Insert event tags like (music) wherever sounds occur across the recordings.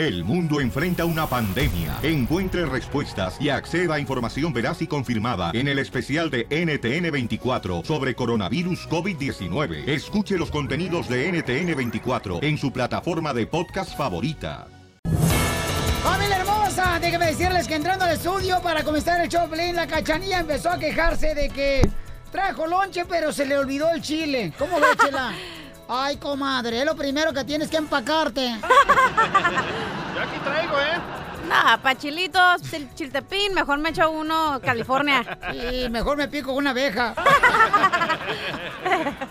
El mundo enfrenta una pandemia. Encuentre respuestas y acceda a información veraz y confirmada en el especial de NTN24 sobre coronavirus COVID-19. Escuche los contenidos de NTN24 en su plataforma de podcast favorita. ¡Familia hermosa! Déjenme decirles que entrando al estudio para comenzar el show, la cachanilla empezó a quejarse de que trajo lonche, pero se le olvidó el chile. ¿Cómo ves, (laughs) Chela? Ay, comadre, es lo primero que tienes que empacarte. (laughs) Yo aquí traigo, ¿eh? Nah, pa' chilitos, chil- chiltepín, mejor me echo uno California. Sí, mejor me pico una abeja. (laughs)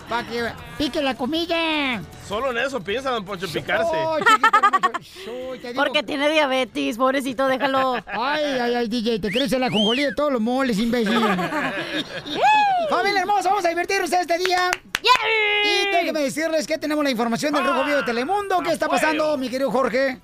Pa' que pique la comida. Solo en eso piensa, don Poncho, picarse. Oh, chiquito Porque tiene diabetes, pobrecito, déjalo. Ay, ay, ay, DJ, te crece la conjolía de todos los moles, imbécil. (laughs) Familia hermosa, vamos a divertirnos este día. Y déjenme decirles que tenemos la información del Rojo Vivo de Telemundo. ¿Qué está pasando, mi querido Jorge?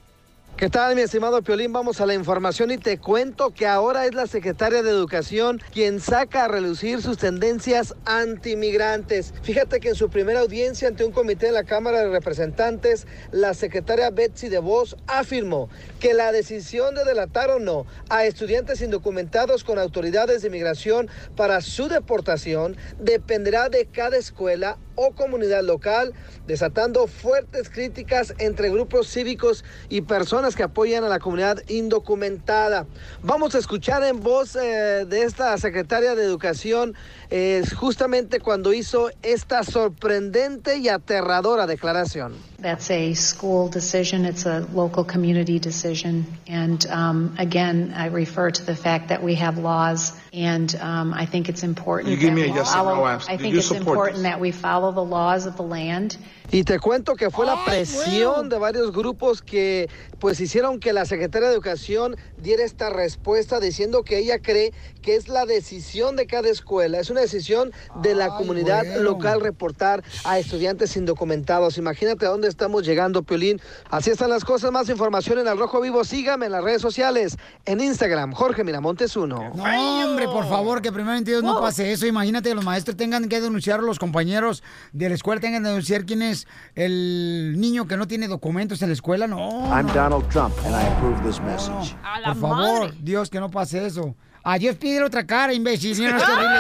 ¿Qué tal, mi estimado Piolín? Vamos a la información y te cuento que ahora es la secretaria de Educación quien saca a relucir sus tendencias antimigrantes. Fíjate que en su primera audiencia ante un comité de la Cámara de Representantes, la secretaria Betsy DeVos afirmó que la decisión de delatar o no a estudiantes indocumentados con autoridades de inmigración para su deportación dependerá de cada escuela o comunidad local, desatando fuertes críticas entre grupos cívicos y personas que apoyan a la comunidad indocumentada. Vamos a escuchar en voz eh, de esta secretaria de Educación eh, justamente cuando hizo esta sorprendente y aterradora declaración. That's a school decision. It's a local community decision. And um, again, I refer to the fact that we have laws, and um, I think it's important. You give me a we yes or no answer. I think it's important this? that we follow the laws of the land. Y te cuento que fue la presión de varios grupos que pues hicieron que la secretaria de Educación diera esta respuesta diciendo que ella cree que es la decisión de cada escuela, es una decisión de la comunidad bueno. local reportar a estudiantes indocumentados. Imagínate a dónde estamos llegando, Piolín. Así están las cosas, más información en Al Rojo Vivo, sígame en las redes sociales, en Instagram, Jorge Miramontes 1. No, hombre, por favor, que primeramente Dios no pase eso. Imagínate que los maestros tengan que denunciar, los compañeros de la escuela tengan que denunciar quién es el niño que no tiene documentos en la escuela. No, I'm no. Donald Trump, and I approve this message. Por favor, Dios, que no pase eso. A Dios pide otra cara, imbécil. Si no, es terrible.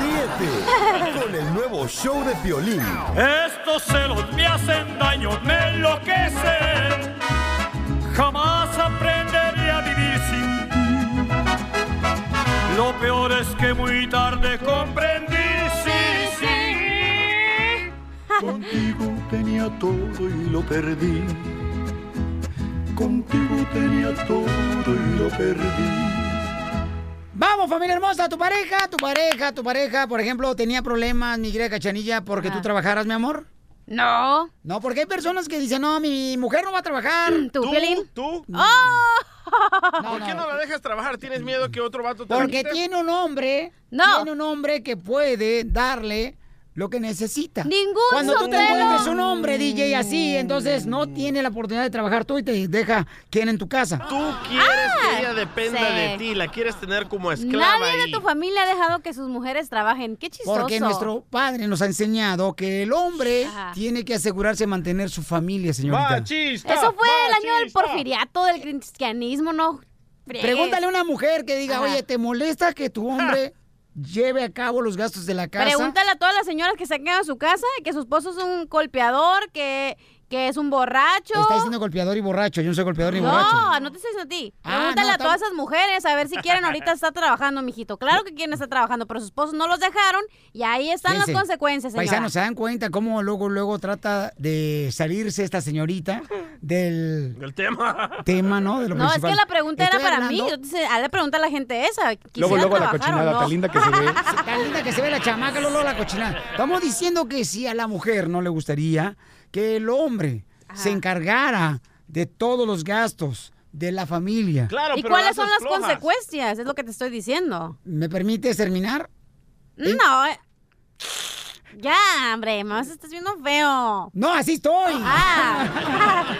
Ríete con el nuevo show de Piolín. Estos celos me hacen daño, me enloquecen. Jamás aprenderé a vivir sin ti. Lo peor es que muy tarde comprendí, Contigo tenía todo y lo perdí. Contigo tenía todo y lo perdí. Vamos, familia hermosa, tu pareja, tu pareja, tu pareja, por ejemplo, tenía problemas, mi querida cachanilla, porque tú trabajaras, mi amor. No. No, porque hay personas que dicen, no, mi mujer no va a trabajar. (clears throat) ¿Tú, Piolín? ¿Tú? ¡Oh! ¿Por qué no la dejas trabajar? ¿Tienes miedo que otro vato te Porque tiene un hombre, No. tiene un hombre que puede darle lo que necesita. Ningún Cuando tú te encuentres un hombre, DJ, así, entonces no tiene la oportunidad de trabajar tú y te deja quien en tu casa. Tú quieres Ah, que ella dependa sí. de ti, la quieres tener como esclava Nadie ahí. de tu familia ha dejado que sus mujeres trabajen. Qué chistoso. Porque nuestro padre nos ha enseñado que el hombre Ajá. tiene que asegurarse de mantener su familia, señorita. Machista, Eso fue el año del porfiriato, del cristianismo, no. Pregúntale a una mujer que diga, Ajá. oye, ¿te molesta que tu hombre lleve a cabo los gastos de la casa? Pregúntale a todas las señoras que se quedado en su casa que su esposo es un golpeador, que, que es un borracho. Está diciendo golpeador y borracho. Yo no soy golpeador ni borracho. No, no te estoy diciendo a ti. Ah, Pregúntale no, a todas esas mujeres a ver si quieren ahorita estar trabajando, mijito. Claro que quieren estar trabajando, pero sus esposos no los dejaron y ahí están Fíjense, las consecuencias, señora. Paisanos, ¿se dan cuenta cómo luego, luego trata de salirse esta señorita del El tema. tema, ¿no? De lo No, es que la pregunta Estoy era para mí. Yo te sé, ha de preguntar a la gente esa. Luego, ¿quisiera luego la cochinada no? tan linda que se ve. (laughs) Tan linda que se ve la chamaca, luego la cochinada. Estamos diciendo que si a la mujer no le gustaría que el hombre se encargara de todos los gastos de la familia. Claro, ¿Y pero cuáles son las flojas. consecuencias? Es lo que te estoy diciendo. ¿Me permites terminar? No. eh. Ya, hombre, más estás viendo feo. No, así estoy. Ah. (laughs)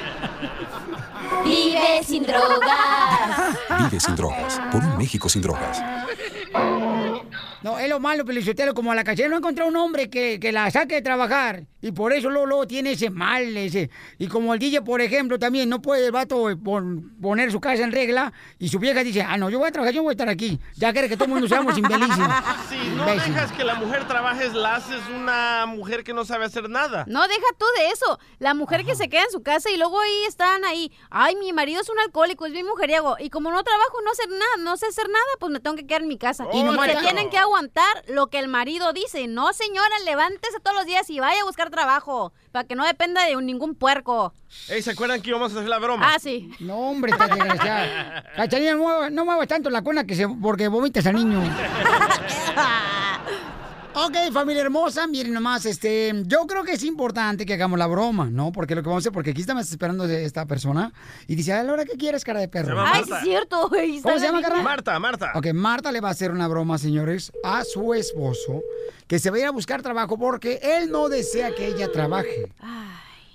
Vive sin drogas. Vive sin drogas. Por un México sin drogas. No, es lo malo, Pelizotelo, como a la cachera no encontró un hombre que, que la saque de trabajar. Y por eso luego, luego tiene ese mal, ese. Y como el DJ, por ejemplo, también no puede el vato pon- poner su casa en regla. Y su vieja dice, ah, no, yo voy a trabajar, yo voy a estar aquí. Ya quiere que todo el mundo seamos imbelísimos. (laughs) Si no Imbécil. dejas que la mujer trabaje, la haces una mujer que no sabe hacer nada. No, deja tú de eso. La mujer que se queda en su casa y luego ahí están ahí. Ay, mi marido es un alcohólico, es bien mujeriego. Y como no trabajo, no sé nada, no sé hacer nada, pues me tengo que quedar en mi casa. Y se está- tienen que aguantar lo que el marido dice. No, señora, levántese todos los días y vaya a buscar trabajo. Para que no dependa de un- ningún puerco. Ey, ¿se acuerdan que íbamos a hacer la broma? Ah, sí. No, hombre, está desgraciada. (laughs) Cachanilla, no, muevas- no muevas tanto la cuna que se, porque vomitas al niño. (laughs) Ok, familia hermosa, miren nomás, este, yo creo que es importante que hagamos la broma, ¿no? Porque lo que vamos a hacer, porque aquí estamos esperando de esta persona y dice, a la hora que quieres, cara de perro. Ay, sí es cierto, güey. ¿Cómo se la llama, carnal? Marta, Marta. Ok, Marta le va a hacer una broma, señores, a su esposo, que se va a ir a buscar trabajo porque él no desea que ella trabaje.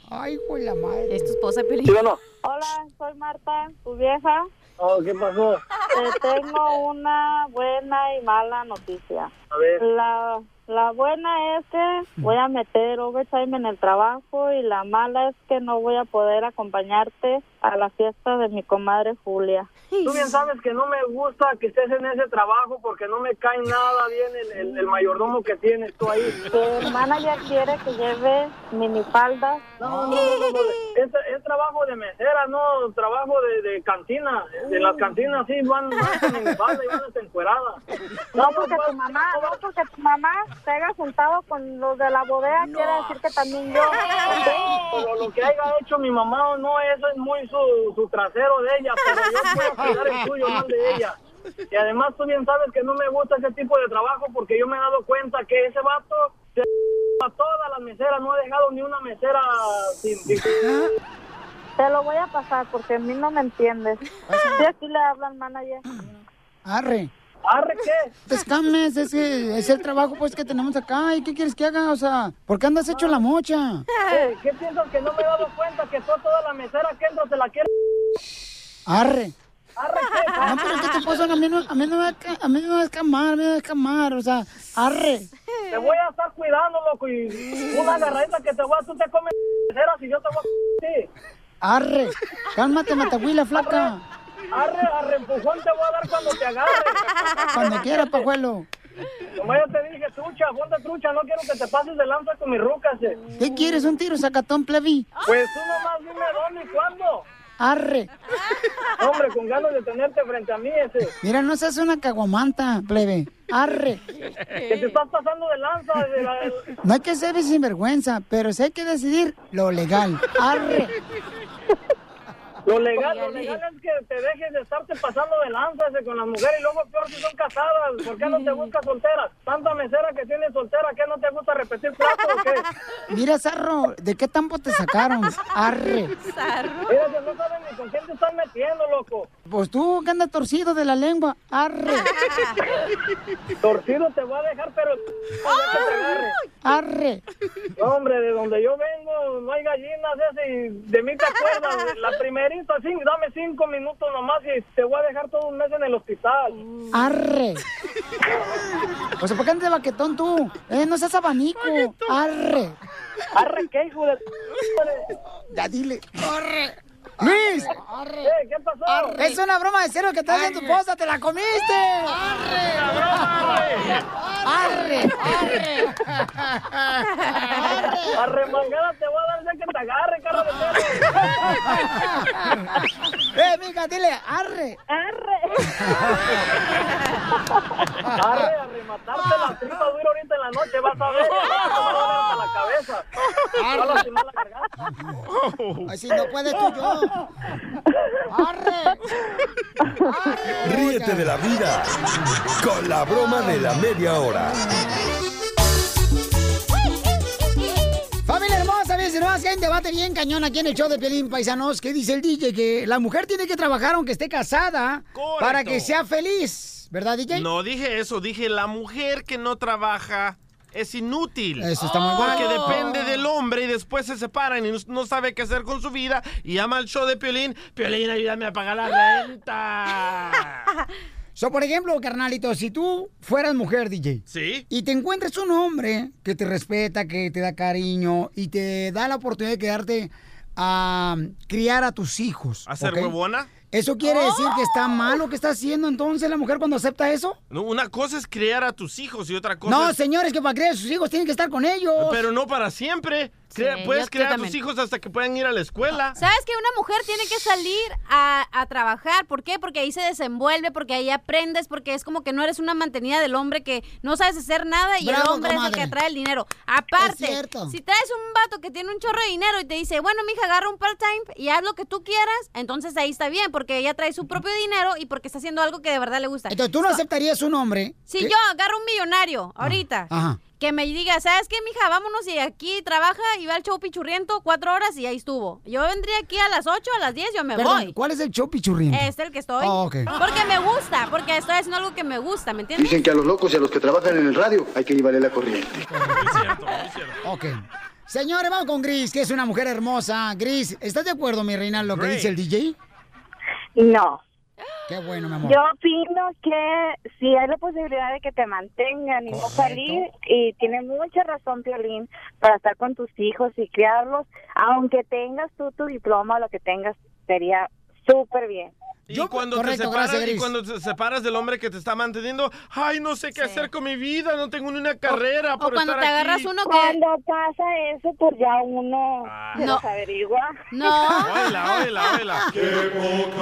Ay, güey, la madre. Es tu esposa, Pelín. ¿Sí o no? Hola, soy Marta, tu vieja. Oh, ¿Qué pasó? Te tengo una buena y mala noticia. A ver. La, la buena es que voy a meter overtime en el trabajo y la mala es que no voy a poder acompañarte a la fiesta de mi comadre Julia. Tú bien sabes que no me gusta que estés en ese trabajo porque no me cae nada bien el, el- el mayordomo que tienes tú ahí. Tu hermana ya quiere que lleve minifaldas. No, no, no, no, no. Es, es trabajo de mesera, no trabajo de, de cantina. En las cantinas sí van más en minifalda y van hasta encuerada. No porque tu mamá, no porque tu mamá se haya sentado con los de la bodega, quiere decir que también yo. Pero lo que haya hecho mi mamá o no, eso es muy su, su trasero de ella, pero yo (laughs) puedo cuidar el suyo, no el de ella. Y además tú bien sabes que no me gusta ese tipo de trabajo porque yo me he dado cuenta que ese vato se (laughs) a todas las meseras, no ha dejado ni una mesera sin... sin- Te lo voy a pasar porque a mí no me entiendes. Sí, aquí le hablan manager. Arre. ¿Arre qué? Te escames, es, que es el trabajo pues que tenemos acá. ¿Y qué quieres que haga? O sea, ¿por qué andas hecho la mocha? ¿Qué, qué piensas que no me he dado cuenta que to- toda la mesera que entra se la quiere... Arre. ¿Arre qué? No, pero es que tu esposo a mí no, a mí no me va a, mí no me va a escamar, a mí no me va a escamar, o sea, arre. Te voy a estar cuidando, loco, y una agarradita que te voy a... Tú te comes meseras y yo te voy a... Sí. Arre. Cálmate, matahuila, flaca. Arre, arre, empujón te voy a dar cuando te agarre. Cuando quiera, pajuelo. Como ya te dije, trucha, ponte trucha, no quiero que te pases de lanza con mi rucas. eh. ¿Qué quieres? ¿Un tiro sacatón, plebi? Pues tú nomás dime dónde y cuándo. Arre. Hombre, con ganas de tenerte frente a mí ese. Mira, no seas una caguamanta, plebe. Arre. Que te estás pasando de lanza. de la- No hay que ser sinvergüenza, pero sí hay que decidir lo legal. Arre. Lo legal, lo legal es que te dejes de estarte pasando de lanza ese con las mujeres y luego peor si son casadas. ¿Por qué no te buscas solteras? Tanta mesera que tienes soltera, ¿qué no te gusta repetir plato o qué? Mira, Zarro, ¿de qué tampo te sacaron? (laughs) Arre. Mira, que no sabes ni con quién te estás metiendo, loco. Pues tú que andas torcido de la lengua. Arre. (laughs) Torcido te voy a dejar, pero. Arre. No, hombre, de donde yo vengo no hay gallinas ese y de mí te acuerdas. La primerita, sí, dame cinco minutos nomás y te voy a dejar todo un mes en el hospital. Arre. O sea, ¿por qué andas de baquetón tú? Eh, no seas abanico. Arre. Arre, ¿qué hijo de...? Ya dile. Arre. Luis. Eh, ¿Qué pasó? Es una broma de cero que te hace tu esposa, te la comiste. Arre. Arre. Arre. Arremangada te voy a dar ya que te agarre, carro de perro. Eh, mija, dile, arre. Arre, a rematarte la tripa dura ahorita en la noche, vas a ver. Te va a doler hasta la cabeza. Va a lastimar la garganta. Así no puedes tú yo. Arre. Ríete de la vida con la broma de la media hora. Familia hermosa, que hay un debate bien cañón aquí en el show de Pelín Paisanos, que dice el DJ que la mujer tiene que trabajar aunque esté casada Correcto. para que sea feliz, ¿verdad, DJ? No dije eso, dije la mujer que no trabaja es inútil. Eso está muy Porque bueno. depende del hombre y después se separan y no, sabe qué hacer con su vida y llama al show de Piolín. Piolín, ayúdame a pagar la renta. (laughs) So, por ejemplo, carnalito, si tú fueras mujer, DJ, Sí. y te encuentras un hombre que te respeta, que te da cariño y te da la oportunidad de quedarte a criar a tus hijos. ¿A ser ¿ok? huevona? ¿Eso quiere decir que está mal lo que está haciendo entonces la mujer cuando acepta eso? No, una cosa es criar a tus hijos y otra cosa No, es... señores, que para criar a sus hijos tienen que estar con ellos. Pero no para siempre. Crea- Sí, puedes yo- yo criar a tus hijos hasta que puedan ir a la escuela. ¿Sabes que una mujer tiene que salir a, a trabajar? ¿Por qué? Porque ahí se desenvuelve, porque ahí aprendes, porque es como que no eres una mantenida del hombre que no sabes hacer nada y el hombre es el que trae el dinero. Aparte, si traes un vato que tiene un chorro de dinero y te dice, bueno, mija, agarra un part-time y haz lo que tú quieras, entonces ahí está bien, porque ella trae su propio dinero y porque está haciendo algo que de verdad le gusta. Entonces, ¿tú no aceptarías un hombre? Si que- yo agarro un millonario ahorita, Ajá. Que me diga, ¿sabes qué, mija? Vámonos y aquí trabaja y va al show pichurriento cuatro horas y ahí estuvo. Yo vendría aquí a las ocho, a las diez, yo me Perdón, voy. ¿cuál es el show pichurriento? Este es el que estoy. Oh. Porque me gusta, porque estoy haciendo algo que me gusta, ¿me entiendes? Dicen que a los locos y a los que trabajan en el radio hay que llevarle la corriente. (laughs) Ok. Señores, vamos con Gris, que es una mujer hermosa. Gris, ¿estás de acuerdo, mi reina, en lo que dice el DJ? No. Qué bueno, mi amor. Yo opino que si hay la posibilidad de que te mantengan y no salir, y tiene mucha razón, Piolín, para estar con tus hijos y criarlos, aunque tengas tú tu diploma o lo que tengas, sería súper bien. Y cuando correcto, te separas, gracias, y cuando te separas del hombre que te está manteniendo, ay, no sé qué hacer con mi vida, no tengo ni una carrera por estar aquí". Cuando pasa eso, pues ya uno se No. los averigua. No. Oíla, oíla, oíla.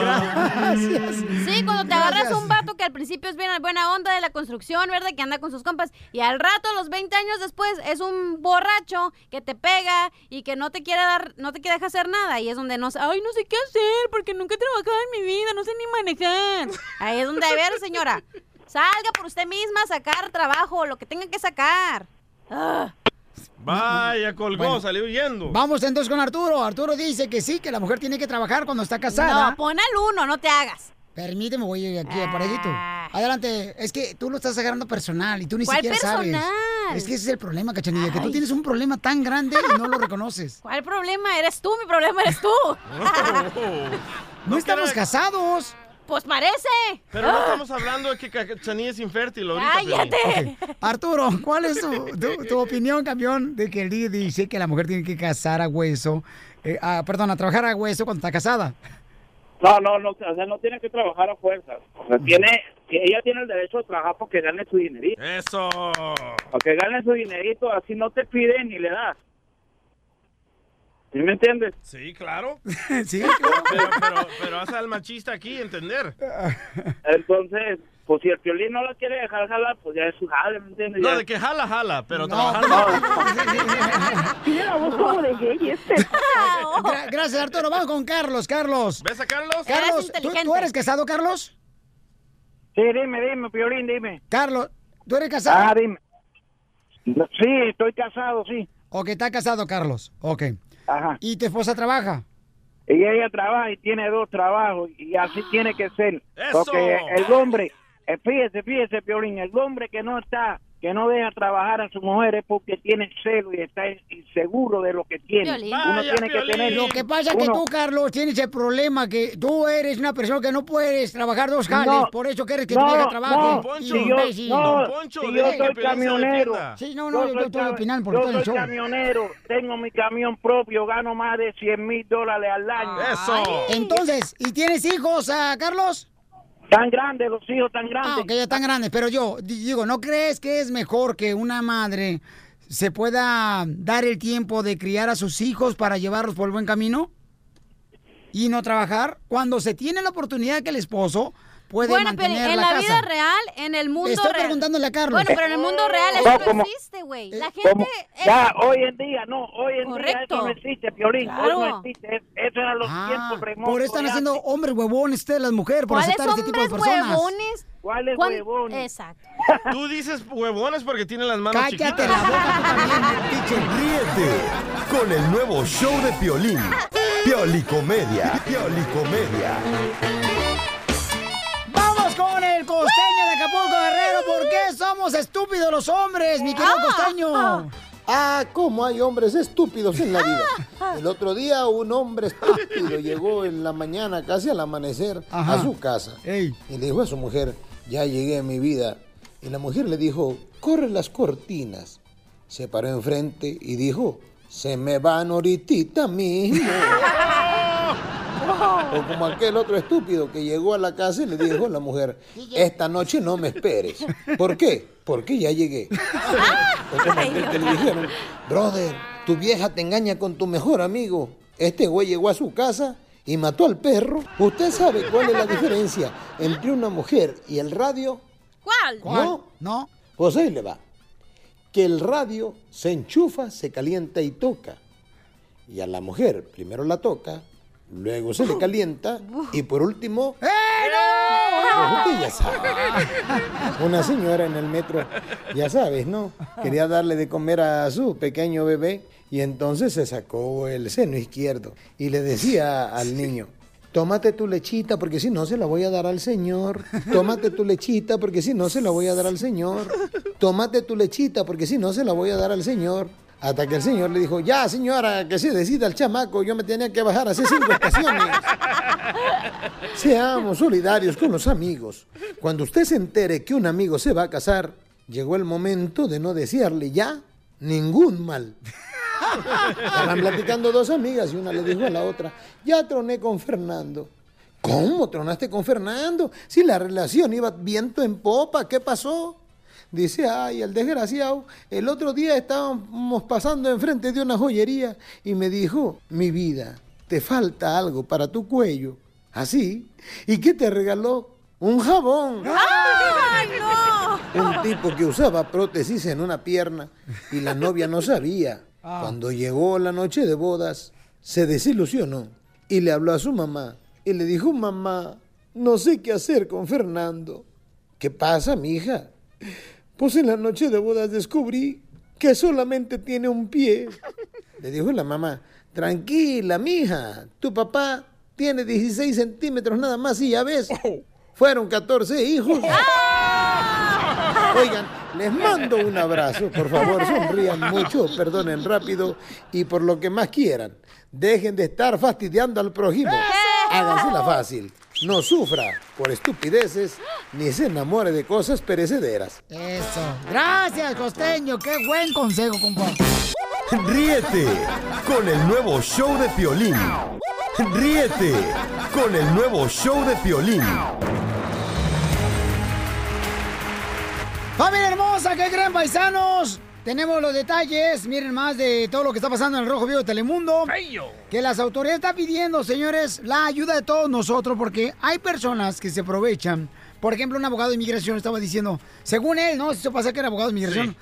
Gracias. Sí, cuando te agarras un vato que al principio es bien buena onda de la construcción, ¿verdad? Que anda con sus compas. Y al rato, a los 20 años después, es un borracho que te pega y que no te quiere dar, no te quiere dejar hacer nada. Y es donde no sé, ay, no sé qué hacer porque nunca he trabajado en mi vida, no sé ni manejar. Ahí es donde, a ver, señora, salga por usted misma a sacar trabajo, lo que tenga que sacar. Ah. Vaya, colgó, Bueno. salió huyendo. Vamos entonces con Arturo. Arturo dice que sí, que la mujer tiene que trabajar cuando está casada. No, pon al uno, no te hagas. Permíteme, voy aquí, parejito. Adelante. Es que tú lo estás agarrando personal y tú ni ¿Cuál siquiera personal? sabes. Es que ese es el problema, cachanilla, que tú tienes un problema tan grande y no lo reconoces. (laughs) ¿Cuál problema? Eres tú, mi problema eres tú. (laughs) (laughs) No estamos casados. Pues parece. Pero no estamos hablando de que Cachanilla es infértil ahorita. ¡Cállate! Arturo, ¿cuál es tu, tu- tu opinión, campeón, de que el DJ dice que la mujer tiene que casar a hueso, eh, ah, perdón, a trabajar a hueso cuando está casada? No, no, no, o sea, no tiene que trabajar a fuerzas. O sea, tiene, ella tiene el derecho a trabajar porque gane su dinerito. Eso. Porque gane su dinerito, así no te piden ni le das. ¿Sí me entiendes? Sí, claro. (laughs) sí, pero, pero, pero hace al machista aquí entender. Entonces, pues si el violín no la quiere dejar jalar, pues ya es su jale, ¿me entiendes? No, Ya- de que jala, jala, pero No, trabajando. (laughs) Tiene la voz como de gay este. (laughs) Gra- gracias, Arturo. Vamos con Carlos. Carlos. ¿Ves a Carlos? Carlos, ¿tú, tú eres casado, Carlos? Sí, dime, dime, Piolín, dime. Carlos, ¿tú eres casado? Ah, dime. No, Sí, estoy casado, sí. Ok, está casado, Carlos. Ok. Ajá. ¿Y tu esposa trabaja? Y ella trabaja y tiene dos trabajos y así tiene que ser. ¡Eso! Porque el hombre, fíjese, fíjese, Piolín, el hombre que no está, que no deja trabajar a su mujer es porque tiene celo y está inseguro de lo que tiene. Piolín. Uno Vaya, tiene que tener... Lo que pasa es que uno- tú, Carlos, tienes el problema que tú eres una persona que no puedes trabajar dos jales. No, por eso quieres que no, tu vieja trabaje. no, Y si yo, no, si yo soy camionero. Sí, no, no, yo soy estoy cam- opinando por yo todo soy show. camionero, tengo mi camión propio, gano más de 100 mil dólares al año. Entonces, ¿y tienes hijos, ah, Carlos? Tan grandes, los hijos tan grandes. Ah, ok, ya tan grandes. Pero yo di- digo, ¿no crees que es mejor que una madre se pueda dar el tiempo de criar a sus hijos para llevarlos por el buen camino? Y no trabajar cuando se tiene la oportunidad que el esposo puede Bueno, pero mantener en la, la, casa. vida real, en el mundo Estoy real. preguntándole a Carlos. Bueno, pero en el mundo real eso no como- existe, güey. La Como- gente es... Ya, hoy en día, no, hoy en día Correcto. eso no existe, Piolín, hoy Claro. no existe, es- eso eran los Ah, tiempos remotos. por eso están haciendo hombres huevones ustedes las mujeres, por ¿Cuáles aceptar este tipo de hombres personas. huevones? ¿Cuáles ¿Cuán- huevones? Exacto. Tú dices huevones porque tienen las manos Cállate chiquitas. la boca tú (laughs) Ríete con el nuevo show de Piolín. Piolicomedia. Piolicomedia. Con el costeño de Acapulco Guerrero. ¿Por qué somos estúpidos los hombres, mi querido costeño? Ah, cómo hay hombres estúpidos en la vida. El otro día un hombre estúpido llegó en la mañana, casi al amanecer, Ajá. a su casa. Y le dijo a su mujer, ya llegué a mi vida. Y la mujer le dijo, corre las cortinas. Se paró enfrente y dijo, se me van ahorita mismo. (laughs) O como aquel otro estúpido que llegó a la casa y le dijo a la mujer, esta noche no me esperes. ¿Por qué? Porque ya llegué. O como aquel que le dijeron, brother, tu vieja te engaña con tu mejor amigo. Este güey llegó a su casa y mató al perro. ¿Usted sabe cuál es la diferencia entre una mujer y el radio? ¿Cuál? ¿No? No. Pues ahí le va. Que el radio se enchufa, se calienta y toca. Y a la mujer primero la toca, luego se le calienta y por último... ¡Eh, no! Pues usted ya sabe. Una señora en el metro, ya sabes, ¿no? Quería darle de comer a su pequeño bebé y entonces se sacó el seno izquierdo y le decía al niño, tómate tu lechita porque si no se la voy a dar al señor. Tómate tu lechita porque si no se la voy a dar al señor. Tómate tu lechita porque si no se la voy a dar al señor. Hasta que el señor le dijo, ya señora, que se decida el chamaco, yo me tenía que bajar hace cinco estaciones. (laughs) Seamos solidarios con los amigos. Cuando usted se entere que un amigo se va a casar, llegó el momento de no desearle ya ningún mal. Estaban platicando dos amigas y una le dijo a la otra, ya troné con Fernando. ¿Cómo tronaste con Fernando? Si la relación iba viento en popa, ¿qué pasó? Dice, ay, el desgraciado, el otro día estábamos pasando enfrente de una joyería y me dijo, mi vida, te falta algo para tu cuello. ¿Así? ¿Y qué te regaló? Un jabón. ¡Ay, no! Un tipo que usaba prótesis en una pierna y la novia no sabía. Cuando llegó la noche de bodas, se desilusionó y le habló a su mamá y le dijo, mamá, no sé qué hacer con Fernando. ¿Qué pasa, mija? Pues en la noche de bodas descubrí que solamente tiene un pie. Le dijo la mamá, tranquila, mija, tu papá tiene 16 centímetros nada más y ya ves, fueron 14 hijos. (laughs) Oigan, les mando un abrazo, por favor, sonrían mucho, perdonen rápido y por lo que más quieran, dejen de estar fastidiando al prójimo. Hágansela fácil. No sufra por estupideces ni se enamore de cosas perecederas. Eso. Gracias, costeño. Qué buen consejo, compa. Ríete con el nuevo show de Piolín. Ríete con el nuevo show de Piolín. Familia hermosa, qué gran paisanos. Tenemos los detalles, miren más de todo lo que está pasando en el Rojo Vivo de Telemundo. Que las autoridades están pidiendo, señores, la ayuda de todos nosotros porque hay personas que se aprovechan. Por ejemplo, un abogado de inmigración estaba diciendo, según él, ¿no? Se pasa que era abogado de inmigración.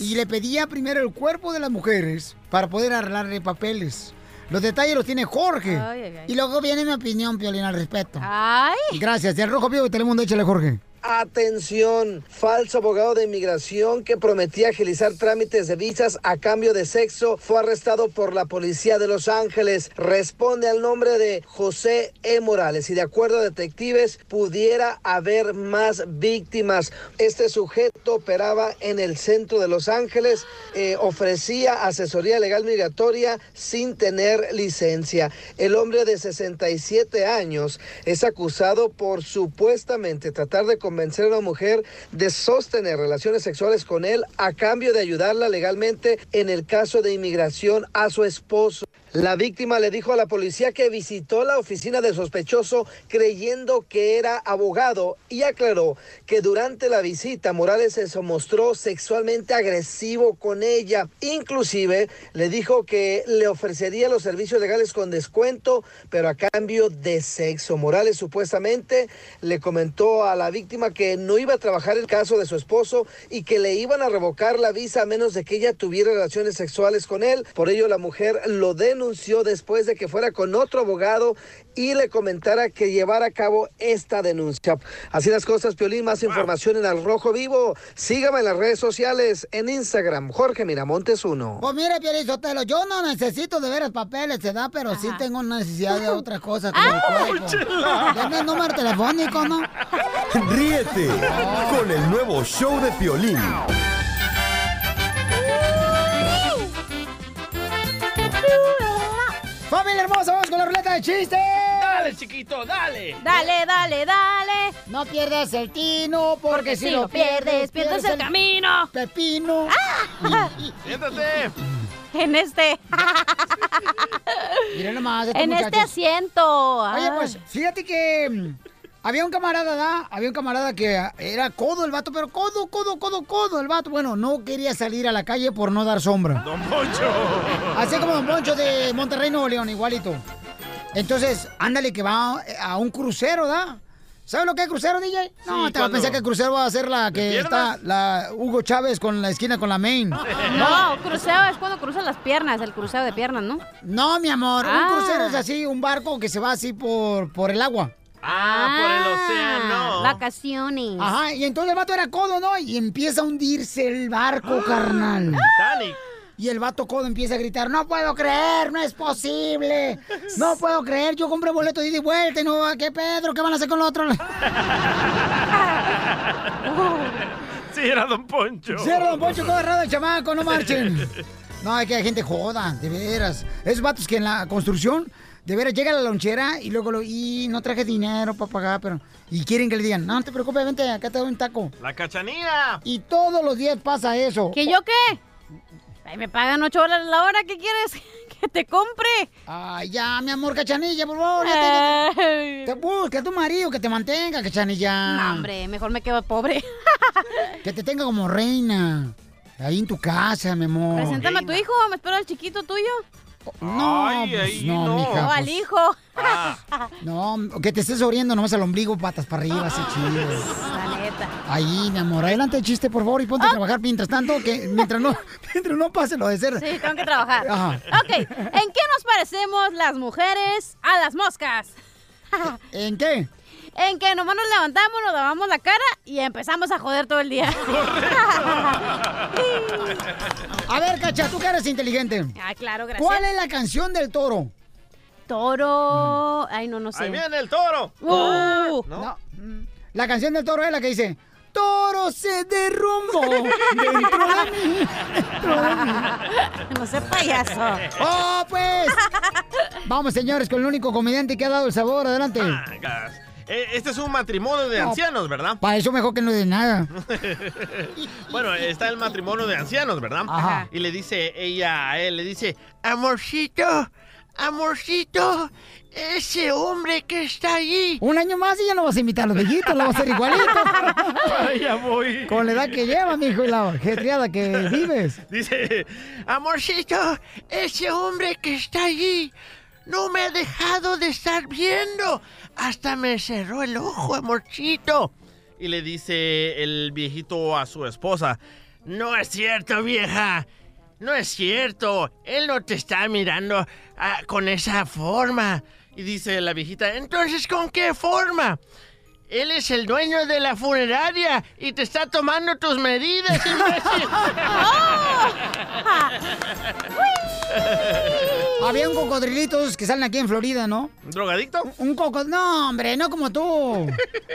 Y le pedía primero el cuerpo de las mujeres para poder arreglarle papeles. Los detalles los tiene Jorge. Ay, ay, ay. Y luego viene mi opinión, Piolín, al respecto. Ay. Gracias. Del Rojo Vivo de Telemundo, échale, Jorge. Atención, falso abogado de inmigración que prometía agilizar trámites de visas a cambio de sexo fue arrestado por la policía de Los Ángeles. Responde al nombre de José E. Morales y de acuerdo a detectives pudiera haber más víctimas. Este sujeto operaba en el centro de Los Ángeles, eh, ofrecía asesoría legal migratoria sin tener licencia. El hombre de 67 años es acusado por supuestamente tratar de convencer a una mujer de sostener relaciones sexuales con él a cambio de ayudarla legalmente en el caso de inmigración a su esposo. La víctima le dijo a la policía que visitó la oficina del sospechoso creyendo que era abogado y aclaró que durante la visita Morales se mostró sexualmente agresivo con ella. Inclusive le dijo que le ofrecería los servicios legales con descuento, pero a cambio de sexo. Morales supuestamente le comentó a la víctima que no iba a trabajar el caso de su esposo y que le iban a revocar la visa a menos de que ella tuviera relaciones sexuales con él. Por ello la mujer lo denunció después de que fuera con otro abogado y le comentara que llevara a cabo esta denuncia. Así las cosas, Piolín, más información en Al Rojo Vivo. Sígame en las redes sociales, en Instagram, Jorge Miramontes 1. Pues mire, Piolín Sotelo, yo no necesito de veras papeles, ¿se da? Pero sí tengo necesidad de otras cosas (laughs) como el cuerpo. Dame el número telefónico, ¿no? (laughs) Ríete con el nuevo show de Piolín. Familia hermosa, vamos con la ruleta de chistes. Dale, chiquito, dale. Dale, dale, dale. No pierdas el tino, porque, si lo pierdes, pierdes el camino. Pepino. Siéntate. En este. Mira nomás, estos en este asiento. Oye, Ah. pues, fíjate que mm, había un camarada, ¿da? Había un camarada que ah, era codo el vato, pero codo, codo, codo, codo el vato. Bueno, no quería salir a la calle por no dar sombra. Don Poncho. Así como Don Poncho de Monterrey, Nuevo León, igualito. Entonces, ándale que va a un crucero, ¿da? ¿Sabes lo que es crucero, DJ? No, Sí, te vas a pensar que el crucero va a ser la que está, la Hugo Chávez con la esquina con la main. No, (laughs) cruceo es cuando cruzan las piernas, el cruceo de piernas, ¿no? No, mi amor, Ah. un crucero es así, un barco que se va así por, por el agua. Ah, por el océano. Vacaciones. Ajá, y entonces el vato era codo, ¿no? Y empieza a hundirse el barco, carnal. Titanic. Y el vato codo empieza a gritar, no puedo creer, no es posible. No puedo creer, yo compré boleto de ida y vuelta y no, ¿qué Pedro? ¿Qué van a hacer con el otro? (laughs) Sí, era Don Poncho. Cierra, don Poncho, todo errado el chamaco, no marchen. (laughs) No, es que hay gente joda, de veras. Esos vatos que en la construcción, de veras, llega a la lonchera y luego lo, y no traje dinero para pagar, pero... Y quieren que le digan, no, no te preocupes, vente, acá te doy un taco. La cachanilla. Y todos los días pasa eso. ¿Que yo qué? Ay, me pagan 8 dólares la hora, ¿qué quieres? (laughs) Que te compre. Ay, ya, mi amor, cachanilla, por favor. ya te, te busca a tu marido que te mantenga, cachanilla. No, hombre, mejor me quedo pobre. (laughs) Que te tenga como reina. Ahí en tu casa, mi amor. Preséntame a tu hijo, me espero al chiquito tuyo. No, Ay, pues, no, no. mija. al pues, hijo. (laughs) no, que te estés abriendo nomás al ombligo, patas para arriba, así chido. La neta. Ahí, mi amor, adelante el chiste, por favor, y ponte a trabajar mientras tanto, que mientras no, (laughs) mientras no pase lo de ser. Sí, tengo que trabajar. Ajá. Ok, ¿en qué nos parecemos las mujeres a las moscas? ¿En qué? En que nomás nos levantamos, nos lavamos la cara y empezamos a joder todo el día. (laughs) A ver, cacha, tú que eres inteligente. Ah, claro, gracias. ¿Cuál es la canción del toro? Toro. Ay, no, no sé. Ahí viene el toro. Uh. No. La canción del toro es la que dice, toro se derrumbó dentro de mí. dentro de mí". (laughs) No sé payaso. ¡Oh, pues! Vamos, señores, con el único comediante que ha dado el sabor. Adelante. Gas. Eh, Este es un matrimonio de No. ancianos, ¿verdad? Para eso mejor que no de nada. (laughs) bueno, está el matrimonio de ancianos, ¿verdad? Ajá. Y le dice ella a él, le dice, amorcito, amorcito, ese hombre que está allí. Un año más y ya no vas a invitar a los viejitos, lo vas a hacer igualito. (laughs) ya voy. Con la edad que lleva, mijo, y la jetriada que vives. Dice, amorcito, ese hombre que está allí no me ha dejado de estar viendo. Hasta me cerró el ojo, amorcito. Y le dice el viejito a su esposa, no es cierto, vieja. No es cierto. Él no te está mirando ah, con esa forma. Y dice la viejita, entonces, ¿con qué forma? Él es el dueño de la funeraria y te está tomando tus medidas, imbécil. (laughs) (laughs) Había un cocodrilitos que salen aquí en Florida, ¿no? ¿Un drogadicto? Un coco... No, hombre, no como tú.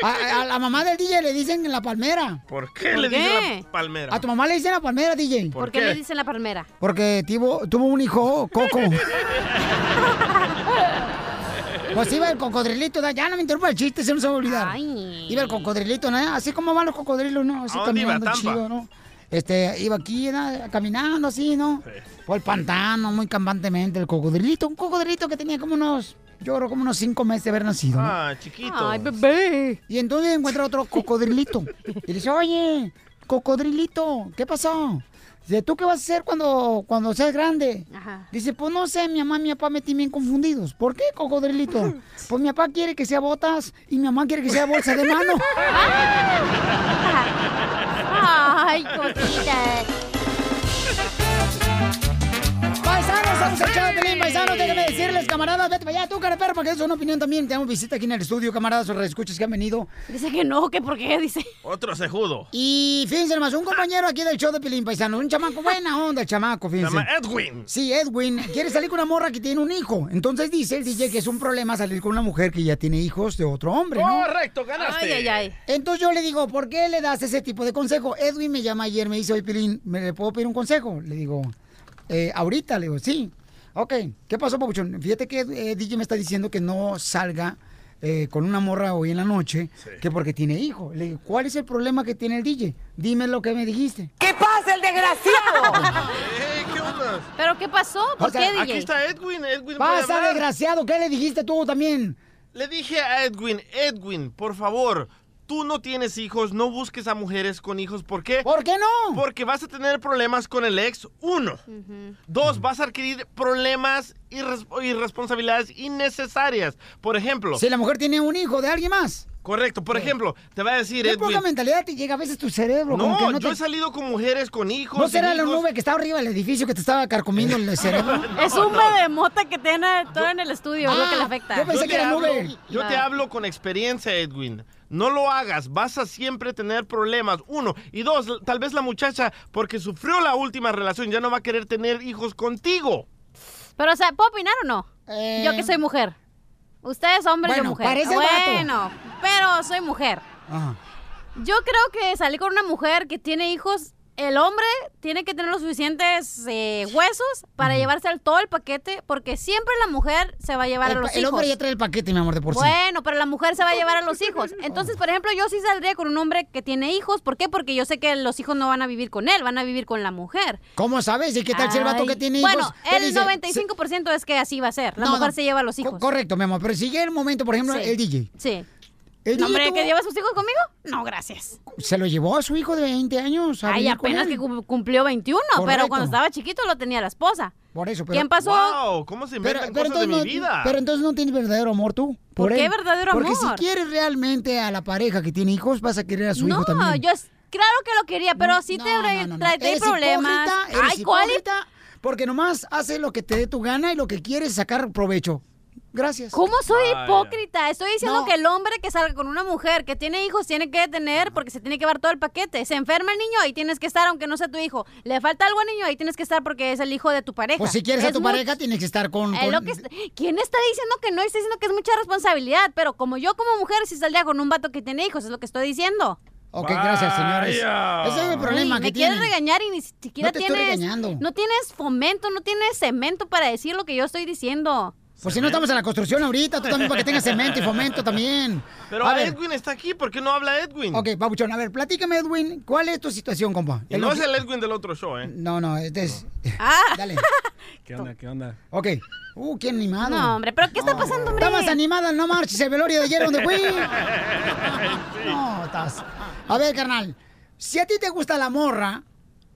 A, a la mamá del DJ le dicen la palmera. ¿Por qué ¿Por le qué? dice la palmera? A tu mamá le dicen la palmera, DJ. ¿Por qué le dicen la palmera? Porque tuvo, tuvo un hijo, Coco. Pues iba el cocodrilito, ¿no? ya no me interrumpa el chiste, se nos va a olvidar. Iba el cocodrilito, ¿no? Así como van los cocodrilos, ¿no? Así caminando chido, ¿no? Este, iba aquí, ¿no? caminando así, ¿no? Por el pantano, muy campantemente, el cocodrilito. Un cocodrilito que tenía como unos, yo creo como unos cinco meses de haber nacido, ¿no? Ah, chiquito. Ay, bebé. Y entonces encuentra otro cocodrilito. Y le dice, oye, cocodrilito, ¿qué pasó? Dice, ¿tú qué vas a hacer cuando, cuando seas grande? Ajá. Dice, pues no sé, mi mamá y mi papá me tienen bien confundidos. ¿Por qué, cocodrilito? (laughs) Pues mi papá quiere que sea botas y mi mamá quiere que sea bolsa de mano. (laughs) Ay, cosita. Paisanos, somos el show de Pelín, paisanos, déjenme decirles, camaradas, vete para allá, tú, cara perro, porque es una opinión también. Tenemos visita aquí en el estudio, camaradas, o escuchas que han venido. Dice que no, que por qué, dice. Otro cejudo. Y fíjense más, un compañero aquí del show de Pelín, paisanos, un chamaco, buena onda el chamaco, Se fíjense. llama Edwin. Sí, Edwin quiere salir con una morra que tiene un hijo. Entonces dice el DJ que es un problema salir con una mujer que ya tiene hijos de otro hombre, ¿no? Correcto, ganaste. Ay, ay, ay. Entonces yo le digo, ¿por qué le das ese tipo de consejo? Edwin me llama ayer, me dice, oye, Pilín, ¿me le puedo pedir un consejo? Le digo, "Eh, ahorita, le digo, sí. Ok, ¿qué pasó, Papuchón? Fíjate que eh, DJ me está diciendo que no salga eh, con una morra hoy en la noche, que porque tiene hijo. Le digo, ¿cuál es el problema que tiene el DJ? Dime lo que me dijiste. ¿Qué pasa, el desgraciado? (laughs) ¿Qué onda? ¿Pero qué pasó? ¿Por O sea, qué, DJ? Aquí está Edwin. Edwin Pasa, desgraciado, ¿qué le dijiste tú también? Le dije a Edwin, Edwin, por favor, tú no tienes hijos, no busques a mujeres con hijos. ¿Por qué? ¿Por qué no? Porque vas a tener problemas con el ex, uno. Dos, vas a adquirir problemas y, res- y responsabilidades innecesarias. Por ejemplo. Si la mujer tiene un hijo de alguien más. Correcto, por ejemplo, te va a decir ¿Qué Edwin. poca mentalidad te llega a veces tu cerebro? No, que no yo te- he salido con mujeres con hijos. ¿No será la nube que está arriba del edificio que te estaba carcomiendo el (laughs) cerebro? Es un de mota que tiene todo en el estudio, es lo que le afecta. yo pensé te que era hablo- nube. Yo te Ah. hablo con experiencia, Edwin. No lo hagas, vas a siempre tener problemas. Uno. Y dos, tal vez la muchacha, porque sufrió la última relación, ya no va a querer tener hijos contigo. Pero, o sea, ¿puedo opinar o no? Eh. Yo que soy mujer. Ustedes hombre, Bueno, yo mujer. parece bueno, pero soy mujer. Ajá. Yo creo que salir con una mujer que tiene hijos, el hombre tiene que tener los suficientes eh, huesos para llevarse el- todo el paquete, porque siempre la mujer se va a llevar El, a los el hijos. hombre ya trae el paquete, mi amor, de por sí. Bueno, pero la mujer se va a llevar a los (laughs) hijos. Entonces, por ejemplo, yo sí saldría con un hombre que tiene hijos. ¿Por qué? Porque yo sé que los hijos no van a vivir con él, van a vivir con la mujer. ¿Cómo sabes? ¿Y qué tal si el vato que tiene hijos? Bueno, el dice, 95% es que así va a ser. La No, mujer no. se lleva a los co- hijos. Correcto, mi amor. Pero si llega el momento, por ejemplo, Sí. el DJ. Sí. No, hombre, tuvo- ¿que lleva a sus hijos conmigo? No, gracias. se lo llevó a su hijo de 20 años. a Ay, apenas que cum- cumplió 21, Correcto. pero cuando estaba chiquito lo tenía la esposa. Por eso, pero... ¿Quién pasó? Wow, ¿cómo se Pero, inventan pero cosas de entonces mi no, vida? pero entonces no tienes verdadero amor tú. ¿Por qué él. verdadero Porque si amor? quieres realmente a la pareja que tiene hijos, vas a querer a su hijo No, también. yo es- claro que lo quería, pero sí te trae, no, no. trae Eres problemas. hipócrita, eres Ay, ¿cuál? porque nomás hace lo que te dé tu gana y lo que quieres es sacar provecho. Gracias. ¿Cómo soy Vaya. hipócrita? Estoy diciendo No. que el hombre que salga con una mujer que tiene hijos tiene que tener, porque se tiene que llevar todo el paquete. Se enferma el niño, ahí tienes que estar, aunque no sea tu hijo. Le falta algo al niño, ahí tienes que estar porque es el hijo de tu pareja. Pues si quieres a tu pareja, tienes que estar con... Es con- lo que ¿Quién está diciendo que no? Está diciendo que es mucha responsabilidad, pero como yo como mujer si saldría con un vato que tiene hijos, es lo que estoy diciendo. Ok, gracias, señores. Ese es el problema Ay, que me quieres regañar y ni siquiera No te estoy tienes regañando. no tienes fomento, no tienes cemento para decir lo que yo estoy diciendo. Pues si no estamos en la construcción ahorita, tú también para que tengas cemento y fomento también. Pero a ver, Edwin está aquí, ¿por qué no habla Edwin? ok, Pabuchón, a ver, platícame, Edwin, ¿cuál es tu situación, compa? Y no es el Edwin del otro show, ¿eh? No, no, este es... Ah, (laughs) Dale, ¿Qué onda? ¿Qué onda? ok. Uh, qué animado. no, hombre, pero ¿qué está pasando, hombre? Está más animada, no marches el velorio de ayer donde fui. (laughs) No, estás. A ver, carnal, si a ti te gusta la morra,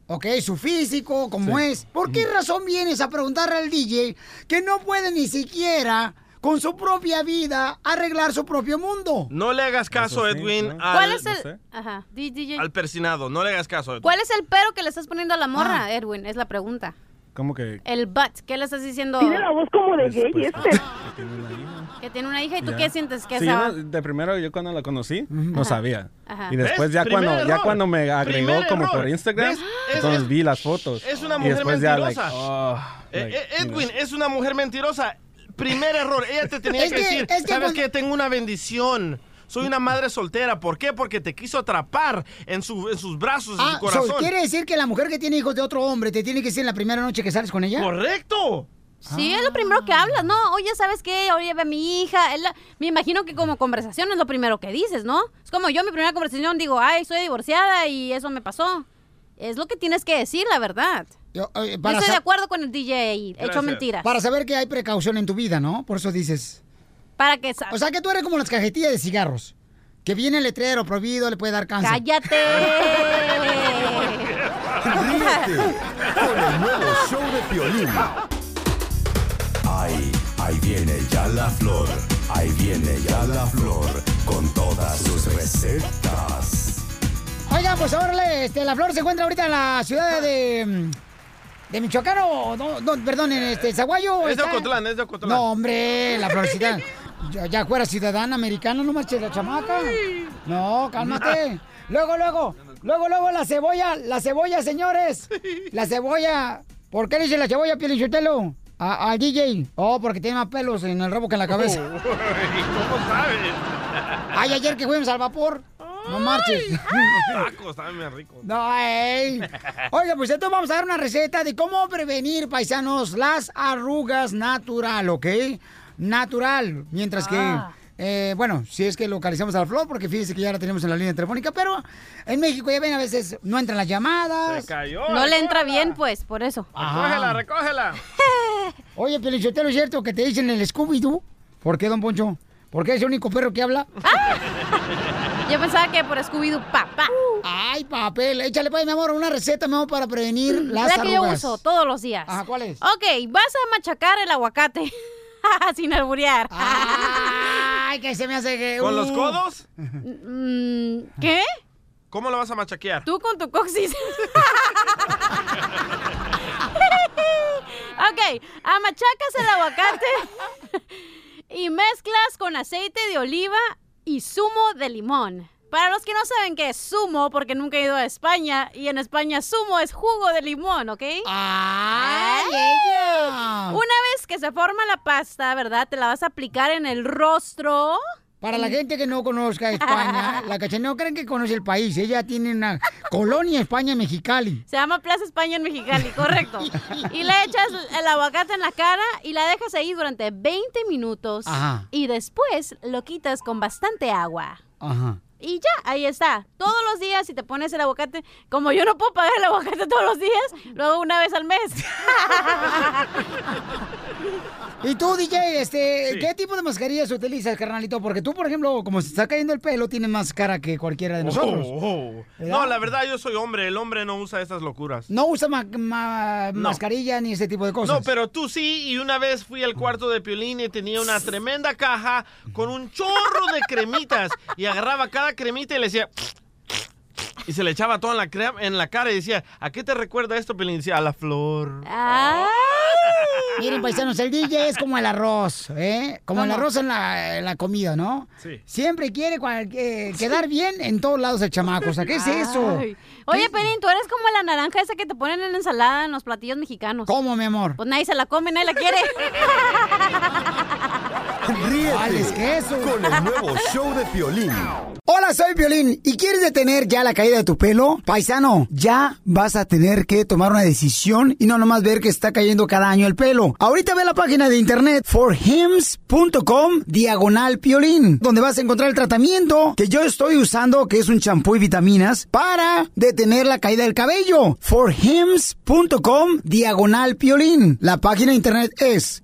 ok, su físico, como es, ¿por qué razón vienes a preguntarle al DJ que no puede ni siquiera con su propia vida arreglar su propio mundo? No le hagas caso, sí, Edwin, ¿no? al, ¿Cuál es el sé. Ajá, di- DJ. al persinado. No le hagas caso, Edwin. ¿Cuál es el pero que le estás poniendo a la morra, Ah. Edwin? Es la pregunta. ¿Cómo que El but, ¿qué le estás diciendo? Tiene la voz como de pues, gay pues, este. Que tiene una hija? Que y tú Ya. qué sientes que Sí, esa yo no- de primero yo cuando la conocí no Ajá. sabía. Ajá. Y después ya Primer cuando ya cuando me agregó Primer como error. por Instagram, entonces es- vi las fotos. es una y mujer después ya like, mentirosa. oh, Eh, like, eh, you know. Edwin, es una mujer mentirosa. Primer error, ella te tenía Es que, que- decir, es que ¿sabes cuando- qué? Tengo una bendición. Soy una madre soltera. ¿Por qué? Porque te quiso atrapar en, su, en sus brazos, en Ah, su corazón. so, ¿quiere decir que la mujer que tiene hijos de otro hombre te tiene que decir en la primera noche que sales con ella? ¡Correcto! Sí, es lo primero que hablas, ¿no? Oye, ¿sabes qué? Oye, ve a mi hija. La- Me imagino que como conversación es lo primero que dices, ¿no? Es como yo, mi primera conversación, digo, ay, soy divorciada y eso me pasó. Es lo que tienes que decir, la verdad. Yo, eh, estoy de acuerdo con el DJ ahí, hecho mentiras. para saber que hay precaución en tu vida, ¿no? Por eso dices. Para que... O sea que tú eres como las cajetillas de cigarros. Que viene el letrero prohibido, le puede dar cáncer. ¡Cállate! (laughs) Ríete con el nuevo show de Piolín. Ya la flor, ahí viene ya la flor, con todas sus recetas. Oigan, pues ahora este, la flor se encuentra ahorita en la ciudad de. de Michoacán o. No, no, perdón, en este Zaguayo. Es de está- Ocotlán, es de Ocotlán. No, hombre, la florcita. ya, ya fuera ciudadana americana, no marches la chamaca. No, cálmate. Luego, luego, luego, luego la cebolla, la cebolla, señores. La cebolla. ¿Por qué le dice la cebolla, Pielichotelo? A- Al DJ. Oh, porque tiene más pelos en el rabo que en la cabeza. (laughs) ¿Cómo sabes? (laughs) Ay, ayer que fuimos al vapor. No marches. (laughs) Tacos, bien. No, ey. Oiga, pues entonces vamos a dar una receta de cómo prevenir, paisanos, las arrugas natural, ¿ok? Natural. Mientras que, Ah. eh, bueno, si es que localizamos a la flor, porque fíjese que ya la tenemos en la línea telefónica, pero en México ya ven, a veces no entran las llamadas. Se cayó. No le entra bien, pues, por eso. Recógela, recógela. Oye, Pelichotelo, ¿es cierto que te dicen el Scooby-Doo? ¿Por qué, don Poncho? ¿Por qué es el único perro que habla? Yo pensaba que por Scooby-Doo, papá. Ay, papel. Échale, pues, mi amor, una receta, mi amor, para prevenir las La que yo uso todos los días. Ajá, ¿cuál es? Ok, vas a machacar el aguacate. (laughs) Sin alburear. Ay, que se me hace que... ¿Con los uh. codos? Mm, ¿Qué? ¿Cómo lo vas a machaquear? Tú con tu coxis. (laughs) (laughs) ok, amachacas el aguacate y mezclas con aceite de oliva y zumo de limón. Para los que no saben qué es zumo, porque nunca he ido a España, y en España zumo es jugo de limón, ¿ok? ¡Ay, ella! Una vez que se forma la pasta, ¿verdad? Te la vas a aplicar en el rostro. Para la gente que no conozca España, (laughs) la cachanilla no creen que conoce el país. Ella tiene una colonia España Mexicali. Se llama Plaza España en Mexicali, correcto. Y le echas el aguacate en la cara y la dejas ahí durante 20 minutos. Ajá. Y después lo quitas con bastante agua. Ajá. Y ya, ahí está. Todos los días, si te pones el aguacate, como yo no puedo pagar el aguacate todos los días, lo hago una vez al mes. (laughs) Y tú, DJ, este, Sí. ¿qué tipo de mascarillas utilizas, carnalito? Porque tú, por ejemplo, como se está cayendo el pelo, tienes más cara que cualquiera de nosotros. Oh, oh. No, la verdad yo soy hombre. El hombre no usa estas locuras. No usa ma- ma- No. mascarilla ni ese tipo de cosas. No, pero tú sí, y una vez fui al cuarto de Piolín y tenía una tremenda caja con un chorro de cremitas y agarraba cada cremita y le decía... Y se le echaba todo en la, cre- en la cara y decía, ¿a qué te recuerda esto, Piolín? Y decía, a la flor. Ah. Miren, paisanos, el DJ es como el arroz, ¿eh? Como el arroz en la, en la comida, ¿no? Sí. Siempre quiere cual- eh, quedar bien en todos lados el chamaco. O sea, ¿qué es eso? Ay. Oye, Pelín, tú eres como la naranja esa que te ponen en la ensalada en los platillos mexicanos. ¿Cómo, mi amor? Pues nadie se la come, nadie la quiere. (laughs) Ríete Ay, es que eso. con el nuevo show de Piolín. Hola, soy Violín. ¿Y quieres detener ya la caída de tu pelo? Paisano, ya vas a tener que tomar una decisión y no nomás ver que está cayendo cada año el pelo. Ahorita ve la página de internet forhims.com diagonal piolín, donde vas a encontrar el tratamiento que yo estoy usando, que es un champú y vitaminas, para detener la caída del cabello. forhims.com diagonal piolín. La página de internet es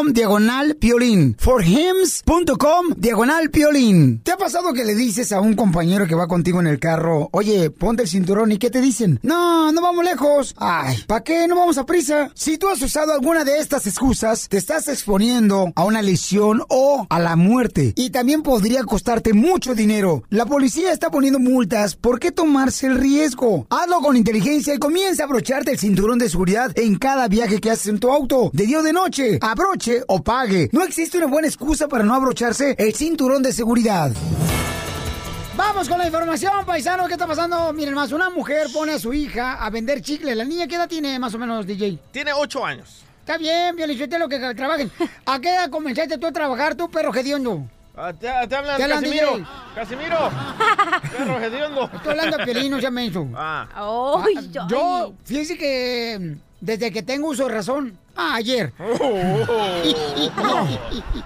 diagonal piolín. forhims.com diagonal piolín. ¿Te ha pasado que le dices a un compañero que va contigo en el carro, oye, ponte el cinturón y qué te dicen? No, no vamos lejos. Ay, ¿para qué? No vamos a prisa. Si tú has usado alguna de estas excusas, te estás exponiendo a una lesión o a la muerte. Y también podría costarte mucho dinero. La policía está poniendo multas. ¿Por qué tomarse el riesgo? Hazlo con inteligencia y comienza a abrocharte el cinturón de seguridad en cada viaje que haces en tu auto. De día o de noche. Abroche o pague. No existe una buena excusa para no abrocharse el cinturón de seguridad. Vamos con la información, paisano. ¿Qué está pasando? Miren más, una mujer pone a su hija a vender chicle. ¿La niña qué edad tiene más o menos, DJ? Tiene ocho años. Está bien, lo que trabajen. ¿A qué edad comenzaste tú a trabajar, tú, perro hediondo? Ah, te, te hablan, Te hablan, Casimiro. DJ. Casimiro. (laughs) Perro hediondo. Estoy hablando de Piolín, no se menso. Ah. Ay, Ah, Yo, fíjese que mm, desde que tengo uso de razón, ah, ayer. No,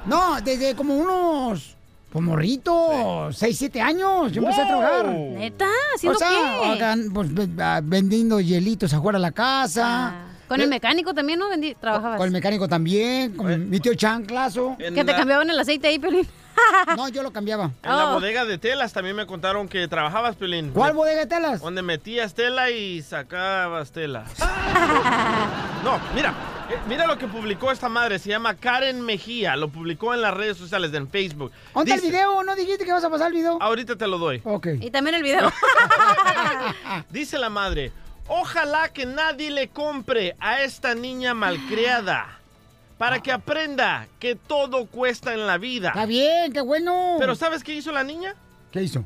no, desde como unos, pues morrito, 6, 7 años, yo empecé a trabajar. ¿Neta? O ¿Haciendo sea, qué? acá, pues, ah, vendiendo hielitos afuera de la casa. Con el mecánico también, ¿no? Vendí, trabajabas. Con el mecánico también, con mi tío Chanclazo. Que te la- cambiaban el aceite ahí, Pelín. No, yo lo cambiaba. En la Oh. bodega de telas también me contaron que trabajabas, Piolín. ¿Cuál Me- bodega de telas? Donde metías tela y sacabas tela. (laughs) No, mira, Eh, mira lo que publicó esta madre, se llama Karen Mejía, lo publicó en las redes sociales, en Facebook. ¿Dónde está el Dice- video? ¿No dijiste que vas a pasar el video? Ahorita te lo doy. Ok. Y también el video. (laughs) Dice la madre, ojalá que nadie le compre a esta niña malcriada para que aprenda que todo cuesta en la vida. Está bien, qué bueno. Pero ¿sabes qué hizo la niña? ¿Qué hizo?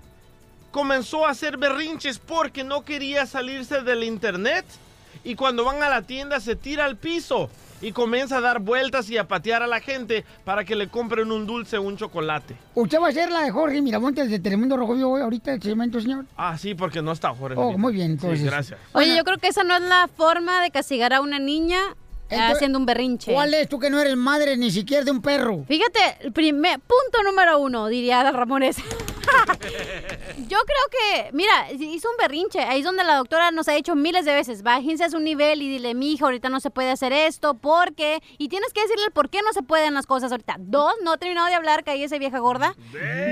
Comenzó a hacer berrinches porque no quería salirse del internet y cuando van a la tienda se tira al piso y comienza a dar vueltas y a patear a la gente para que le compren un dulce o un chocolate. ¿Usted va a ser la de Jorge Miramontes de Telemundo Rojo Vivo ahorita, el segmento, señor? Ah, sí, porque no está Jorge. Oh, muy bien, entonces. Sí, gracias. Oye, yo creo que esa no es la forma de castigar a una niña Entonces, haciendo un berrinche. ¿Cuál es tú que no eres madre ni siquiera de un perro? Fíjate, el primer punto número uno, diría Ramones. Yo creo que, mira, hizo un berrinche. Ahí es donde la doctora nos ha dicho miles de veces, bájense a su nivel y dile, mi hija, ahorita no se puede hacer esto, porque... Y tienes que decirle el por qué no se pueden las cosas ahorita. Dos, no ha terminado de hablar, esa vieja gorda.